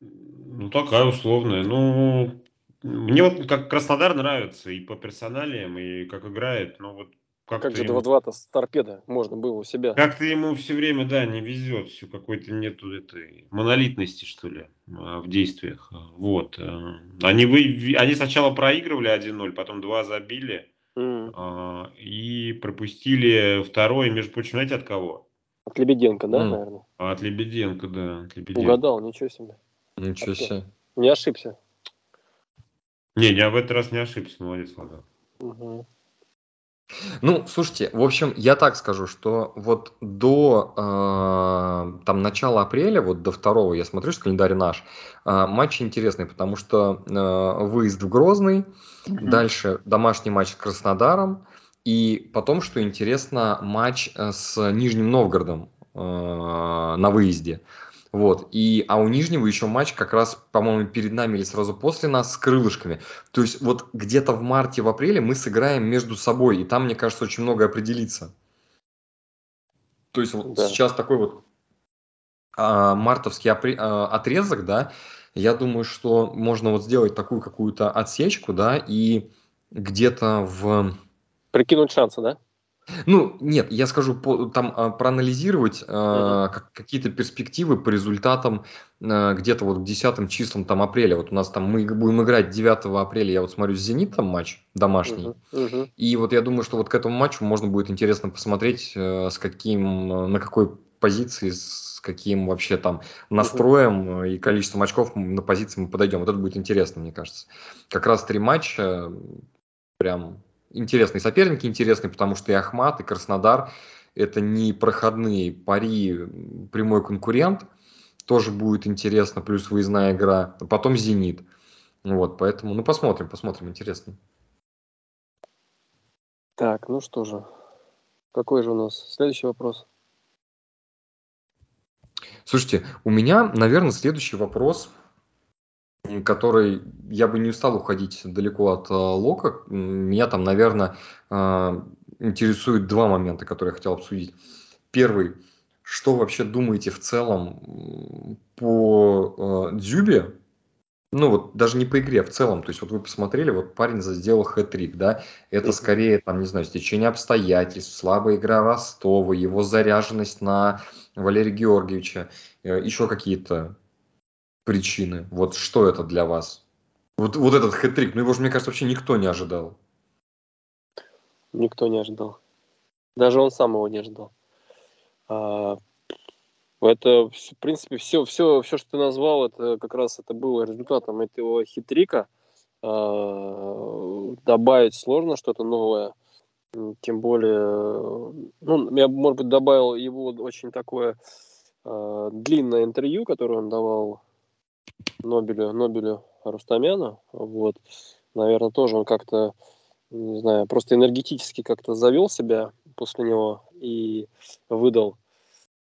Ну, такая условная. Ну, мне вот как Краснодар нравится и по персоналиям, и как играет. Ну, вот как, как же ему... 2-2-то с торпедо можно было у себя? Как-то ему все время, да, не везет. Все какой-то нету этой монолитности, что ли, а, в действиях. Вот. Э, они, вы... Они сначала проигрывали 1-0, потом 2 забили. Mm. И пропустили второй, между прочим, знаете от кого? От Лебеденко, да, mm. наверное? От Лебеденко, да. От Лебеденко. Угадал, ничего себе. Ничего себе. Не ошибся. Не, я в этот раз не ошибся, молодец, Влада. Угу. Ну, слушайте, в общем, я так скажу, что вот до э, там начала апреля, вот до второго, я смотрю, что календарь наш, э, матч интересный, потому что э, выезд в Грозный, mm-hmm. дальше домашний матч с Краснодаром, и потом, что интересно, матч э, с Нижним Новгородом э, на выезде. Вот. И, а у Нижнего еще матч как раз, по-моему, перед нами или сразу после нас с крылышками. То есть вот где-то в марте, в апреле мы сыграем между собой, и там, мне кажется, очень много определится. То есть вот да. сейчас такой вот а, мартовский апре- а, отрезок, да, я думаю, что можно вот сделать такую какую-то отсечку, да, и где-то в... Прикинуть шансы, да? Ну, нет, я скажу, по, там а, проанализировать а, как, какие-то перспективы по результатам а, где-то вот к 10 числам там апреля. Вот у нас там мы будем играть 9 апреля, я вот смотрю с Зенитом матч домашний. Uh-huh, uh-huh. И вот я думаю, что вот к этому матчу можно будет интересно посмотреть, э, с каким, на какой позиции, с каким вообще там настроем и количеством очков на позиции мы подойдем. Вот это будет интересно, мне кажется. Как раз три матча прям интересные соперники, интересные, потому что и Ахмат, и Краснодар это не проходные пари, прямой конкурент, тоже будет интересно, плюс выездная игра, потом Зенит. Вот, поэтому, ну, посмотрим, посмотрим, интересно. Так, ну что же, какой же у нас следующий вопрос? Слушайте, у меня, наверное, следующий вопрос – который я бы не стал уходить далеко от э, лока. Меня там, наверное, э, интересуют два момента, которые я хотел обсудить. Первый, что вообще думаете в целом по э, Дзюбе? Ну вот даже не по игре, а в целом. То есть вот вы посмотрели, вот парень сделал хэт-трик, да? Это скорее, там, не знаю, стечение обстоятельств, слабая игра Ростова, его заряженность на Валерия Георгиевича, еще какие-то причины? Вот что это для вас? Вот, вот этот хэт-трик, ну его же, мне кажется, вообще никто не ожидал. Никто не ожидал. Даже он сам его не ожидал. А, это, в принципе, все, все, все, что ты назвал, это как раз это было результатом этого хитрика. А, добавить сложно что-то новое. Тем более, ну, я, может быть, добавил его очень такое а, длинное интервью, которое он давал Нобелю, Нобелю Рустамяна. Вот. Наверное, тоже он как-то, не знаю, просто энергетически как-то завел себя после него и выдал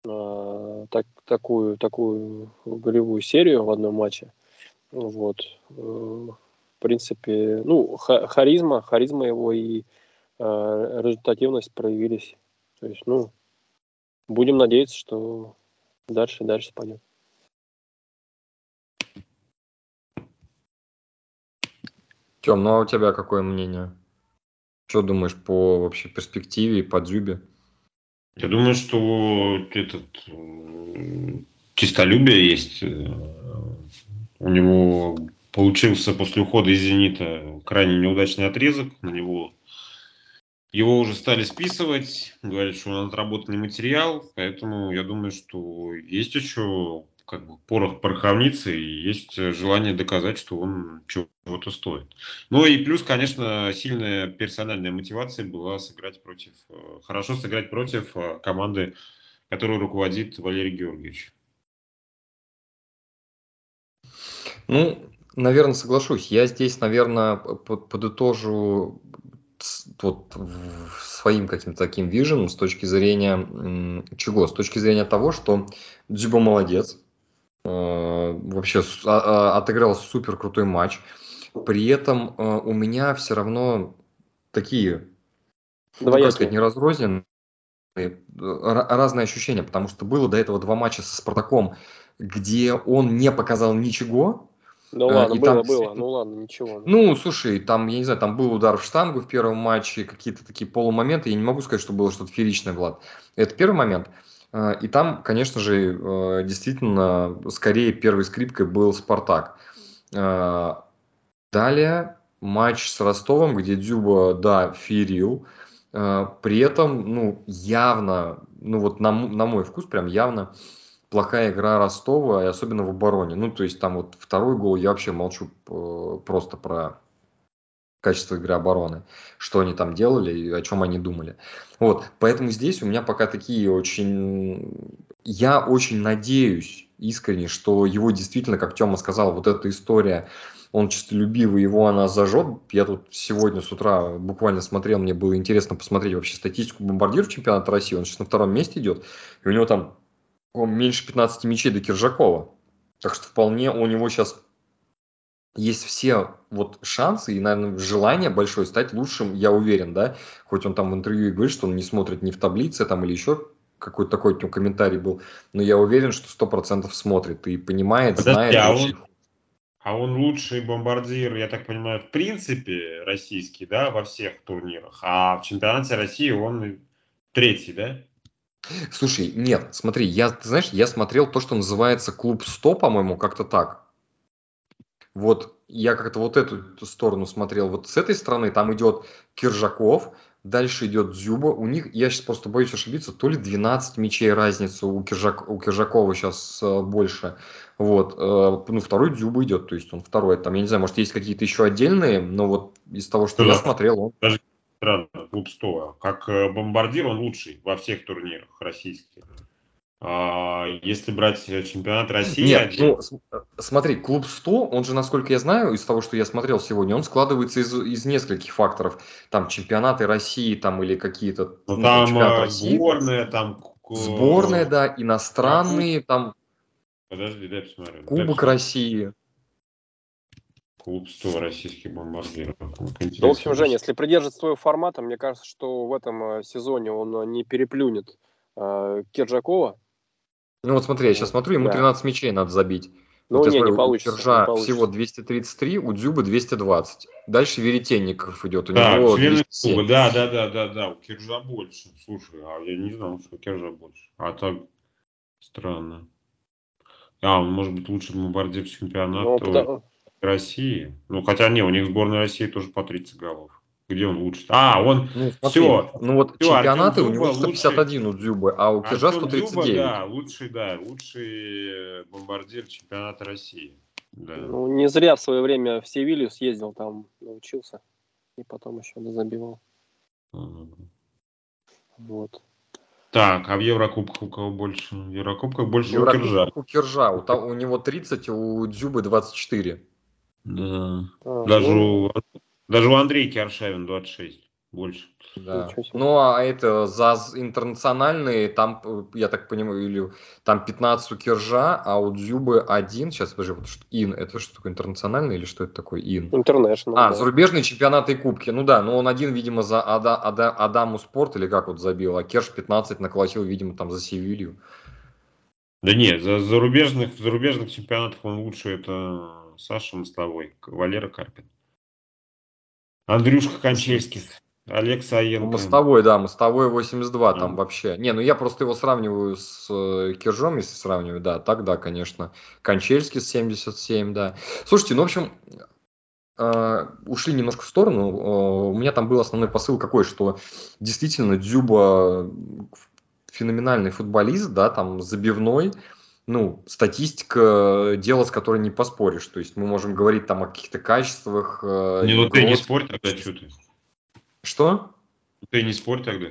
э, так, такую, такую голевую серию в одном матче. Вот. Э, в принципе, ну, харизма, харизма его и э, результативность проявились. То есть, ну, будем надеяться, что дальше, дальше пойдет. Тем, ну а у тебя какое мнение? Что думаешь по вообще перспективе и по Дзюбе? Я думаю, что этот чистолюбие есть. Э, у него получился после ухода из «Зенита» крайне неудачный отрезок. На него его уже стали списывать, говорят, что он отработанный материал, поэтому я думаю, что есть еще как бы порох пороховницы и есть желание доказать, что он чего-то стоит. Ну и плюс, конечно, сильная персональная мотивация была сыграть против, э, хорошо сыграть против э, команды, которую руководит Валерий Георгиевич. Ну, наверное, соглашусь. Я здесь, наверное, подытожу вот своим каким-то таким виженом с точки зрения чего? С точки зрения того, что Дзюба молодец, э, вообще а, а, отыграл супер крутой матч. При этом э, у меня все равно такие, ну, как сказать, не разрозненные, э, разные ощущения, потому что было до этого два матча со Спартаком, где он не показал ничего, ну э, ладно, и было, там, было, ну ладно, ничего. Ну, слушай, там, я не знаю, там был удар в штангу в первом матче, какие-то такие полумоменты, я не могу сказать, что было что-то фееричное, Влад. Это первый момент. Э, и там, конечно же, э, действительно, скорее первой скрипкой был «Спартак». Далее матч с Ростовом, где Дзюба, да, ферил. При этом, ну, явно, ну вот на, на мой вкус, прям явно плохая игра Ростова, и особенно в обороне. Ну, то есть там вот второй гол, я вообще молчу э, просто про качество игры обороны, что они там делали и о чем они думали. Вот, поэтому здесь у меня пока такие очень... Я очень надеюсь искренне, что его действительно, как Тёма сказал, вот эта история, он честолюбивый, его она зажжет. Я тут сегодня с утра буквально смотрел, мне было интересно посмотреть вообще статистику бомбардиров чемпионата России. Он сейчас на втором месте идет, и у него там он меньше 15 мячей до Киржакова. Так что вполне у него сейчас есть все вот шансы и, наверное, желание большое стать лучшим, я уверен, да. Хоть он там в интервью и говорит, что он не смотрит ни в таблице там или еще какой-то такой него комментарий был, но я уверен, что сто процентов смотрит и понимает, Подожди, знает. А он, а он лучший бомбардир, я так понимаю, в принципе российский, да, во всех турнирах, а в чемпионате России он третий, да? Слушай, нет, смотри, я, ты знаешь, я смотрел то, что называется клуб 100, по-моему, как-то так. Вот я как-то вот эту, сторону смотрел. Вот с этой стороны там идет Киржаков, дальше идет Дзюба. У них, я сейчас просто боюсь ошибиться, то ли 12 мячей разница у, Киржак, у Киржакова сейчас э, больше. Вот, э, ну второй Дзюба идет, то есть он второй. Там, я не знаю, может есть какие-то еще отдельные, но вот из того, что да. я смотрел, он... Даже странно, клуб 100. Как э, бомбардир он лучший во всех турнирах российских. А если брать чемпионат России... Нет, один... ну, э, смотри, клуб 100, он же, насколько я знаю, из того, что я смотрел сегодня, он складывается из, из нескольких факторов. Там чемпионаты России, там или какие-то... Ну, ну там э, России, сборная, там... Сборная, да, иностранные, там... Подожди, дай посмотрю. Кубок дай России. Клуб 100 российских бомбардиров. Ну, в общем, Женя, если придерживаться своего формата, мне кажется, что в этом э, сезоне он э, не переплюнет э, Киржакова. Ну вот смотри, я сейчас смотрю, ему да. 13 мячей надо забить. Ну, вот не, смотрю, не получится. У Киржа не получится. всего 233, у Дзюбы 220. Дальше Веретенников идет, у да, него члены клуба, да, да, да, да, да, у Киржа больше. Слушай, а я не знал, что у Киржа больше. А так странно. А, он может быть лучший бомбардир чемпионата. Ну, потому... России. Ну, хотя не, у них сборная России тоже по 30 голов. Где он лучше? А, он ну, смотри, все. Ну вот все, чемпионаты у него 151 лучший... у Дзюбы, а у Киржа 139. Дзюба, да, лучший, да, лучший бомбардир чемпионата России. Да. Ну, не зря в свое время в Севилью съездил, там научился. И потом еще забивал. Ага. Вот. Так, а в Еврокубках у кого больше? В Еврокубках больше у Киржа. У Киржа. У, у него 30, у Дзюбы 24. Да. А, даже, ну... у, даже у Андрейки Аршавин 26 больше. Да. Ну, а это за интернациональные, там, я так понимаю, или там 15 у Киржа, а у Дзюбы один, сейчас, подожди, вот что, ин, это что такое, интернациональный или что это такое, ин? International. А, да. зарубежные чемпионаты и кубки, ну да, но он один, видимо, за Ада, Ада, Адаму Спорт, или как вот забил, а Керш 15 наколотил, видимо, там за Севилью. Да нет, за зарубежных, в зарубежных чемпионатах он лучше, это Саша Мостовой, Валера Карпин. Андрюшка Кончельский, Олег Саенко. Ну, мостовой, да, Мостовой 82 там вообще. Не, ну я просто его сравниваю с э, Киржом, если сравниваю, да, так да, конечно. Кончельский с 77, да. Слушайте, ну в общем, э, ушли немножко в сторону. Э, у меня там был основной посыл какой, что действительно Дзюба феноменальный футболист, да, там забивной, ну, статистика, дело, с которой не поспоришь. То есть мы можем говорить там о каких-то качествах. Э, не, ну ты не спорь тогда, что ты. Что? Ты не спорь тогда.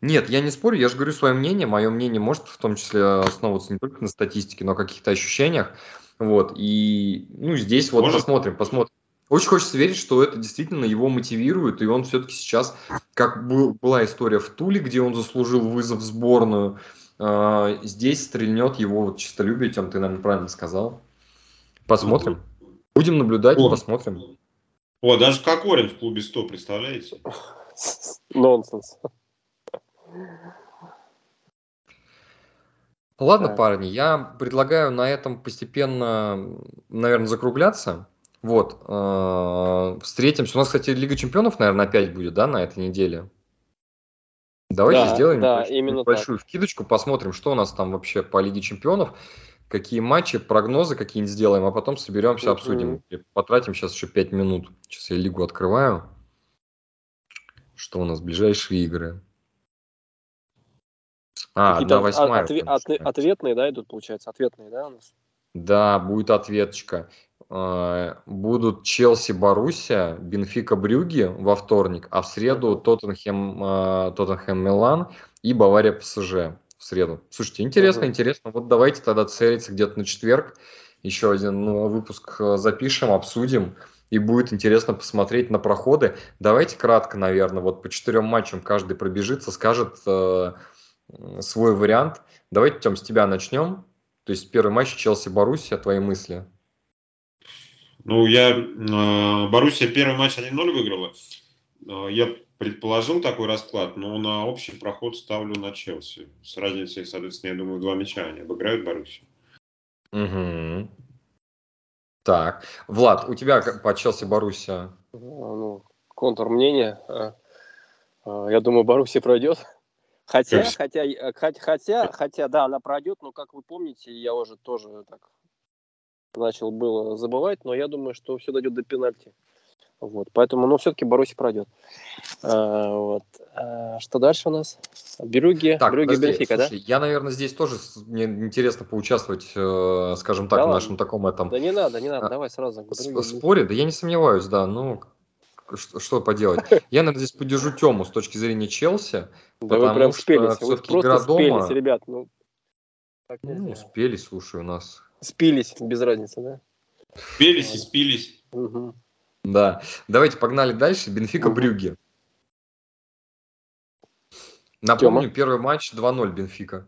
Нет, я не спорю, я же говорю свое мнение. Мое мнение может в том числе основываться не только на статистике, но о каких-то ощущениях. Вот, и ну, здесь вот может? посмотрим, посмотрим. Очень хочется верить, что это действительно его мотивирует, и он все-таки сейчас, как был, была история в Туле, где он заслужил вызов в сборную, э, здесь стрельнет его вот чистолюбие, Тем, ты, наверное, правильно сказал. Посмотрим. Будем наблюдать О. посмотрим. О, даже Кокорин в клубе 100, представляете? Нонсенс. Ладно, парни, я предлагаю на этом постепенно, наверное, закругляться. Вот. Э, встретимся. У нас, кстати, Лига Чемпионов, наверное, опять будет, да, на этой неделе? Давайте да, сделаем да, именно большую вкидочку, посмотрим, что у нас там вообще по Лиге Чемпионов, какие матчи, прогнозы какие-нибудь сделаем, а потом соберемся, обсудим. И потратим сейчас еще 5 минут. Сейчас я Лигу открываю. Что у нас? Ближайшие игры. А, да, восьмая. Отве- от- ответные, да, идут, получается, ответные, да, у нас? Да, будет ответочка. А, будут Челси, Боруссия, Бенфика, Брюги во вторник, а в среду Тоттенхэм, а, Тоттенхэм, Милан и Бавария, ПСЖ в среду. Слушайте, интересно, uh интересно. Вот давайте тогда целиться где-то на четверг. Еще один ну, выпуск э, запишем, обсудим. И будет интересно посмотреть на проходы. Давайте кратко, наверное, вот по четырем матчам каждый пробежится, скажет э, свой вариант. Давайте, Тем, с тебя начнем. То есть первый матч Челси-Боруссия, твои мысли? Ну, я... Э, Боруссия первый матч 1-0 выиграла. Э, я предположил такой расклад, но на общий проход ставлю на Челси. С разницей, соответственно, я думаю, два мяча они обыграют Боруссию. Угу. Так, Влад, у тебя по Челси Боруссия? Ну, контур мнения. Э, я думаю, Боруссия пройдет. Хотя, хотя, хотя, хотя, хотя, да, она пройдет, но, как вы помните, я уже тоже так начал было забывать, но я думаю, что все дойдет до пенальти. Вот, поэтому, ну, все-таки Баруси пройдет. А, вот. А, что дальше у нас? Брюги, так, Брюги подожди, Бенфика, слушай, да? Я, наверное, здесь тоже мне интересно поучаствовать, э, скажем так, да в нашем таком этом... Да не надо, не надо, а, давай сразу. Споре, да я не сомневаюсь, да, ну, что, что поделать. Я, наверное, здесь поддержу Тему с точки зрения Челси, да потому вы прям что спелись, все-таки игра дома... Спелись, ребят, ну... Ну, спелись, слушай, у нас... Спились, без разницы, да? Спелись и спились. Угу. Да. Давайте погнали дальше. Бенфика Брюги. Напомню, Тёма. первый матч 2-0 Бенфика.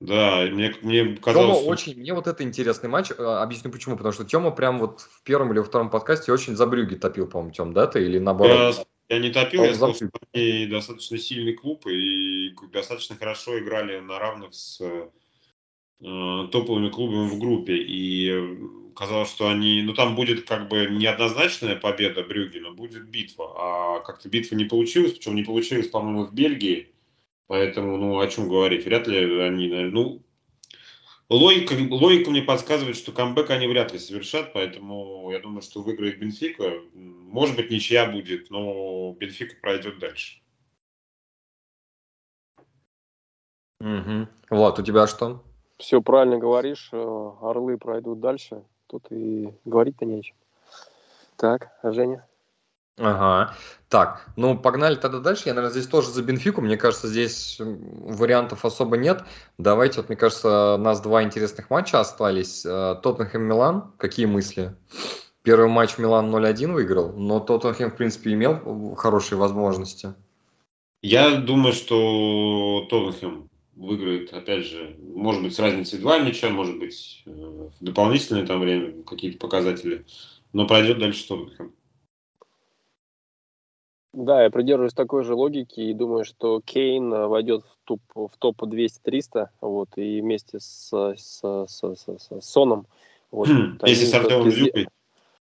Да, мне, мне казалось... Тёма очень, мне вот это интересный матч. А, объясню почему. Потому что Тёма прям вот в первом или во втором подкасте очень за Брюги топил, по-моему, Тём, да, ты? Или наоборот? Я, я не топил, я сказал, что они достаточно сильный клуб и достаточно хорошо играли на равных с топовыми клубами в группе. И казалось, что они, ну там будет как бы неоднозначная победа Брюги, но будет битва. А как-то битва не получилась, причем не получилась, по-моему, в Бельгии. Поэтому, ну, о чем говорить? Вряд ли они, ну, логика, логика мне подсказывает, что камбэк они вряд ли совершат, поэтому я думаю, что выиграет Бенфика. Может быть, ничья будет, но Бенфика пройдет дальше. Угу. Влад, у тебя что? Все правильно говоришь. Э, орлы пройдут дальше. Тут и говорить-то нечем. Так, Женя? Ага. Так, ну погнали тогда дальше. Я, наверное, здесь тоже за Бенфику. Мне кажется, здесь вариантов особо нет. Давайте, вот мне кажется, у нас два интересных матча остались. Э, Тоттенхэм Милан. Какие мысли? Первый матч Милан 0-1 выиграл, но Тоттенхэм, в принципе, имел хорошие возможности. Я думаю, что Тоттенхэм выиграет, опять же, может быть, с разницей два мяча, может быть, э, в дополнительное там время какие-то показатели, но пройдет дальше Тоттенхэм. Да, я придерживаюсь такой же логики и думаю, что Кейн э, войдет в топ, в топ 200-300, вот, и вместе с, с, с, с, с Соном. Вот, Если с Артемом Зюкой.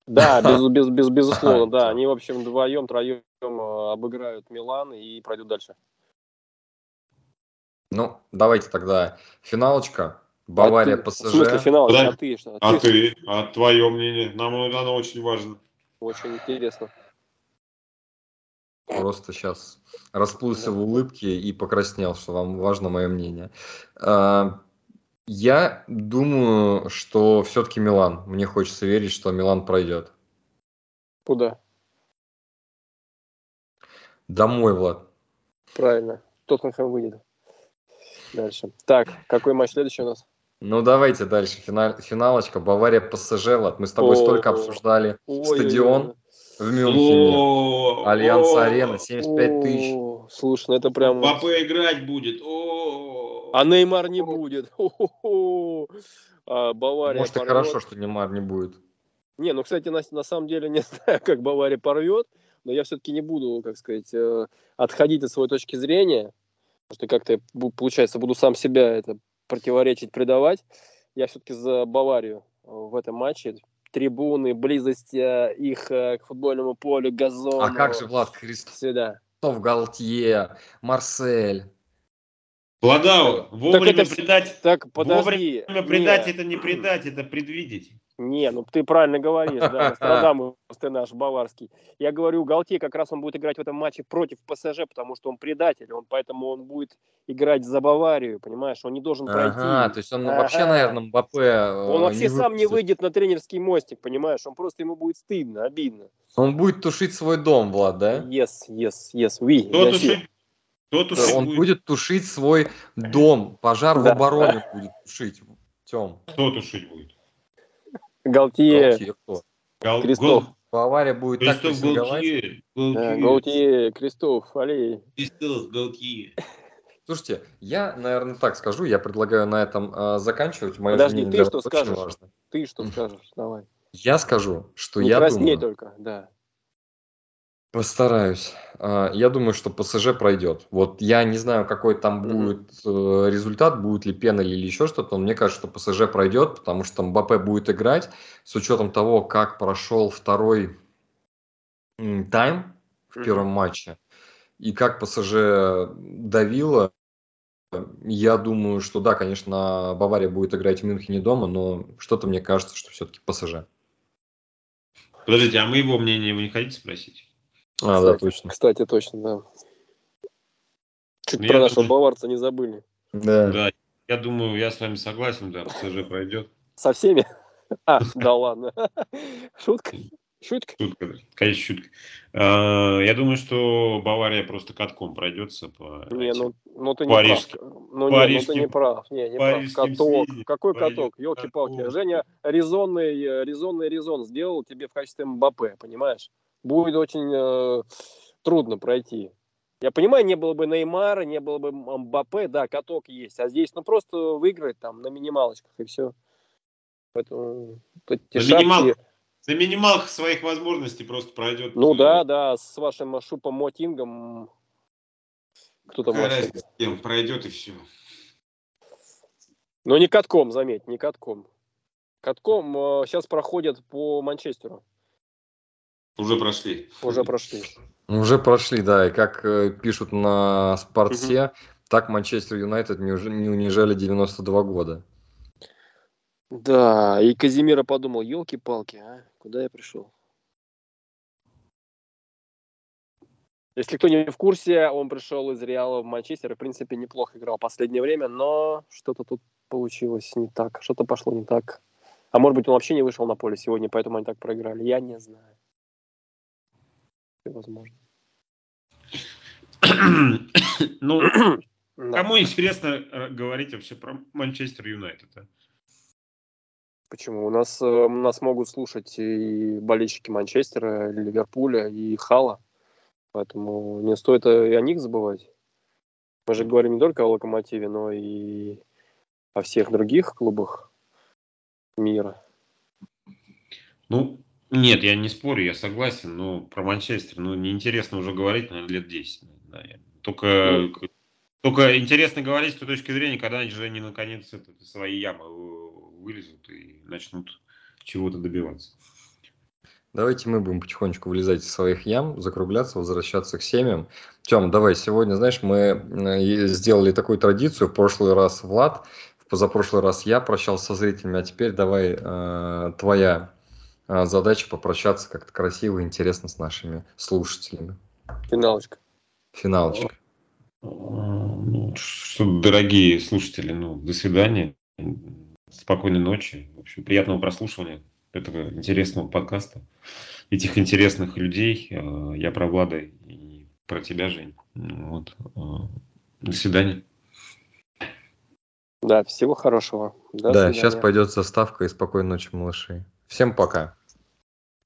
Да, без, без, без, безусловно, да. Они, в общем, вдвоем, троем э, обыграют Милан и пройдут дальше. Ну, давайте тогда финалочка. Бавария, а ты, ПСЖ. В смысле финал, Да. а ты что? А ты? А твое мнение? Нам оно очень важно. Очень интересно. Просто сейчас расплылся в улыбке и покраснел, что вам важно мое мнение. А, Я думаю, что все-таки Милан. Мне хочется верить, что Милан пройдет. Куда? Домой, Влад. Правильно. Тоттенхэм выйдет. Дальше. Так, какой матч следующий у нас? Ну, давайте дальше. Финал, финалочка. Бавария, ПСЖ, Влад. Мы с тобой О. столько обсуждали. Ой, Стадион в Мюнхене. Альянц Арена, 75 тысяч. Слушай, ну это прям... Мбаппе играть будет. А Неймар не будет. А, Бавария Может, и хорошо, что Неймар не будет. Не, ну, кстати, на, на самом деле не знаю, как Бавария порвет, но я все-таки не буду, как сказать, э, отходить от своей точки зрения, что как-то, я получается, буду сам себя это противоречить, предавать. Я все-таки за Баварию э, в этом матче. Трибуны, близость э, их э, к футбольному полю, газону. А как же Влад Христов, Сюда. Галтье, Марсель? Владау, вовремя это вс- предать. Так, подожди. Вовремя предать Не. это не предать, это предвидеть. Не, ну ты правильно говоришь, да, Нострадамус ты наш баварский. Я говорю, Галтье как раз он будет играть в этом матче против ПСЖ, потому что он предатель, он поэтому он будет играть за Баварию, понимаешь, он не должен пройти. Ага, то есть он Ага. вообще, наверное, Мбаппе э, он вообще сам не выйдет на тренерский мостик, понимаешь, он просто ему будет стыдно, обидно. Он будет тушить свой дом, Влад, да? Yes, yes, yes, oui. Кто тушить? Кто тушить Он будет? будет тушить свой дом. Пожар в Да. обороне будет тушить. Тем. Кто тушить будет? Галтье, Галтье кто? Гал- Кристоф. Гол- Бавария будет так Кристоф прессинговать. Галтье. да, Галтье. Галтье, Кристоф, Алей. Кристоф Галтье. Слушайте, я, наверное, так скажу. Я предлагаю на этом э, заканчивать. Мое Подожди, ты что скажешь? важно. Ты что скажешь? Давай. Я скажу, что Не я думаю... только, да. Постараюсь. А, Я думаю, что ПСЖ пройдет. Вот я не знаю, какой там будет э, результат, будет ли пена или еще что-то, но мне кажется, что ПСЖ пройдет, потому что Мбаппе будет играть с учетом того, как прошел второй тайм в первом матче и как ПСЖ давило. Я думаю, что да, конечно, Бавария будет играть в Мюнхене дома, но что-то мне кажется, что все-таки ПСЖ. Подождите, а мы его мнение вы не хотите спросить? А, да, Кстати, точно. Кстати, точно, да. Чуть Ну, про нашего думаю- баварца не забыли. Да. Да, я думаю, я с вами согласен, да, ПСЖ пройдет. Со всеми? А, да ладно. Шутка. Шутка. Шутка, конечно, шутка. А, Я думаю, что Бавария просто катком пройдется по Не, ну, ну ты не прав. Парижским- Ну, не, ну ты парижским- не прав. Не, не прав. парижским Каток. сведениям. Какой каток? Елки-палки. Женя резонный, э, резонный резон сделал тебе в качестве МБП, понимаешь? Будет очень э, трудно пройти. Я понимаю, не было бы Неймара, не было бы Мбаппе, да, каток есть. А здесь, ну, просто выиграть там на минималочках и все. Поэтому вот эти На шапки- минимал- На минималках своих возможностей просто пройдет. Ну э, да, да, с вашим Шупом Мотингом кто там разница кем, пройдет и все. Но не катком, заметь, не катком. Катком сейчас проходят по Манчестеру. Уже прошли. Уже прошли. Уже прошли, да, и как э, пишут на спорте, так Манчестер Юнайтед не, не унижали 92 года. Да, и Казимира подумал, елки-палки, а, куда я пришел? Если кто не в курсе, он пришел из Реала в Манчестер и, в принципе, неплохо играл в последнее время, но что-то тут получилось не так, что-то пошло не так. А может быть, он вообще не вышел на поле сегодня, поэтому они так проиграли. Я не знаю. Возможно. Ну, кому интересно э, говорить вообще про Манчестер Юнайтед? а? Почему? У нас, э, нас могут слушать и болельщики Манчестера, Ливерпуля, и Хала. Поэтому не стоит и о них забывать. Мы же говорим не только о Локомотиве, но и о всех других клубах мира. Ну, нет, я не спорю, я согласен, но про Манчестер, ну, неинтересно уже говорить, наверное, лет 10. наверное. Только, только интересно говорить с той точки зрения, когда они же они наконец это, свои ямы э, вылезут и начнут чего-то добиваться. Давайте мы будем потихонечку вылезать из своих ям, закругляться, возвращаться к семьям. Тем, давай, сегодня, знаешь, мы э, сделали такую традицию, в прошлый раз Влад, в позапрошлый раз я прощался со зрителями, а теперь давай э, твоя задача попрощаться как-то красиво и интересно с нашими слушателями. Финалочка. Финалочка. Ну, что, дорогие слушатели, ну, до свидания. Спокойной ночи. В общем, приятного прослушивания этого интересного подкаста. Этих интересных людей. Э, я про Влада и про тебя, Жень. Вот. Э, до свидания. Да, всего хорошего. До да, свидания. сейчас пойдет заставка и спокойной ночи, малыши. Всем пока.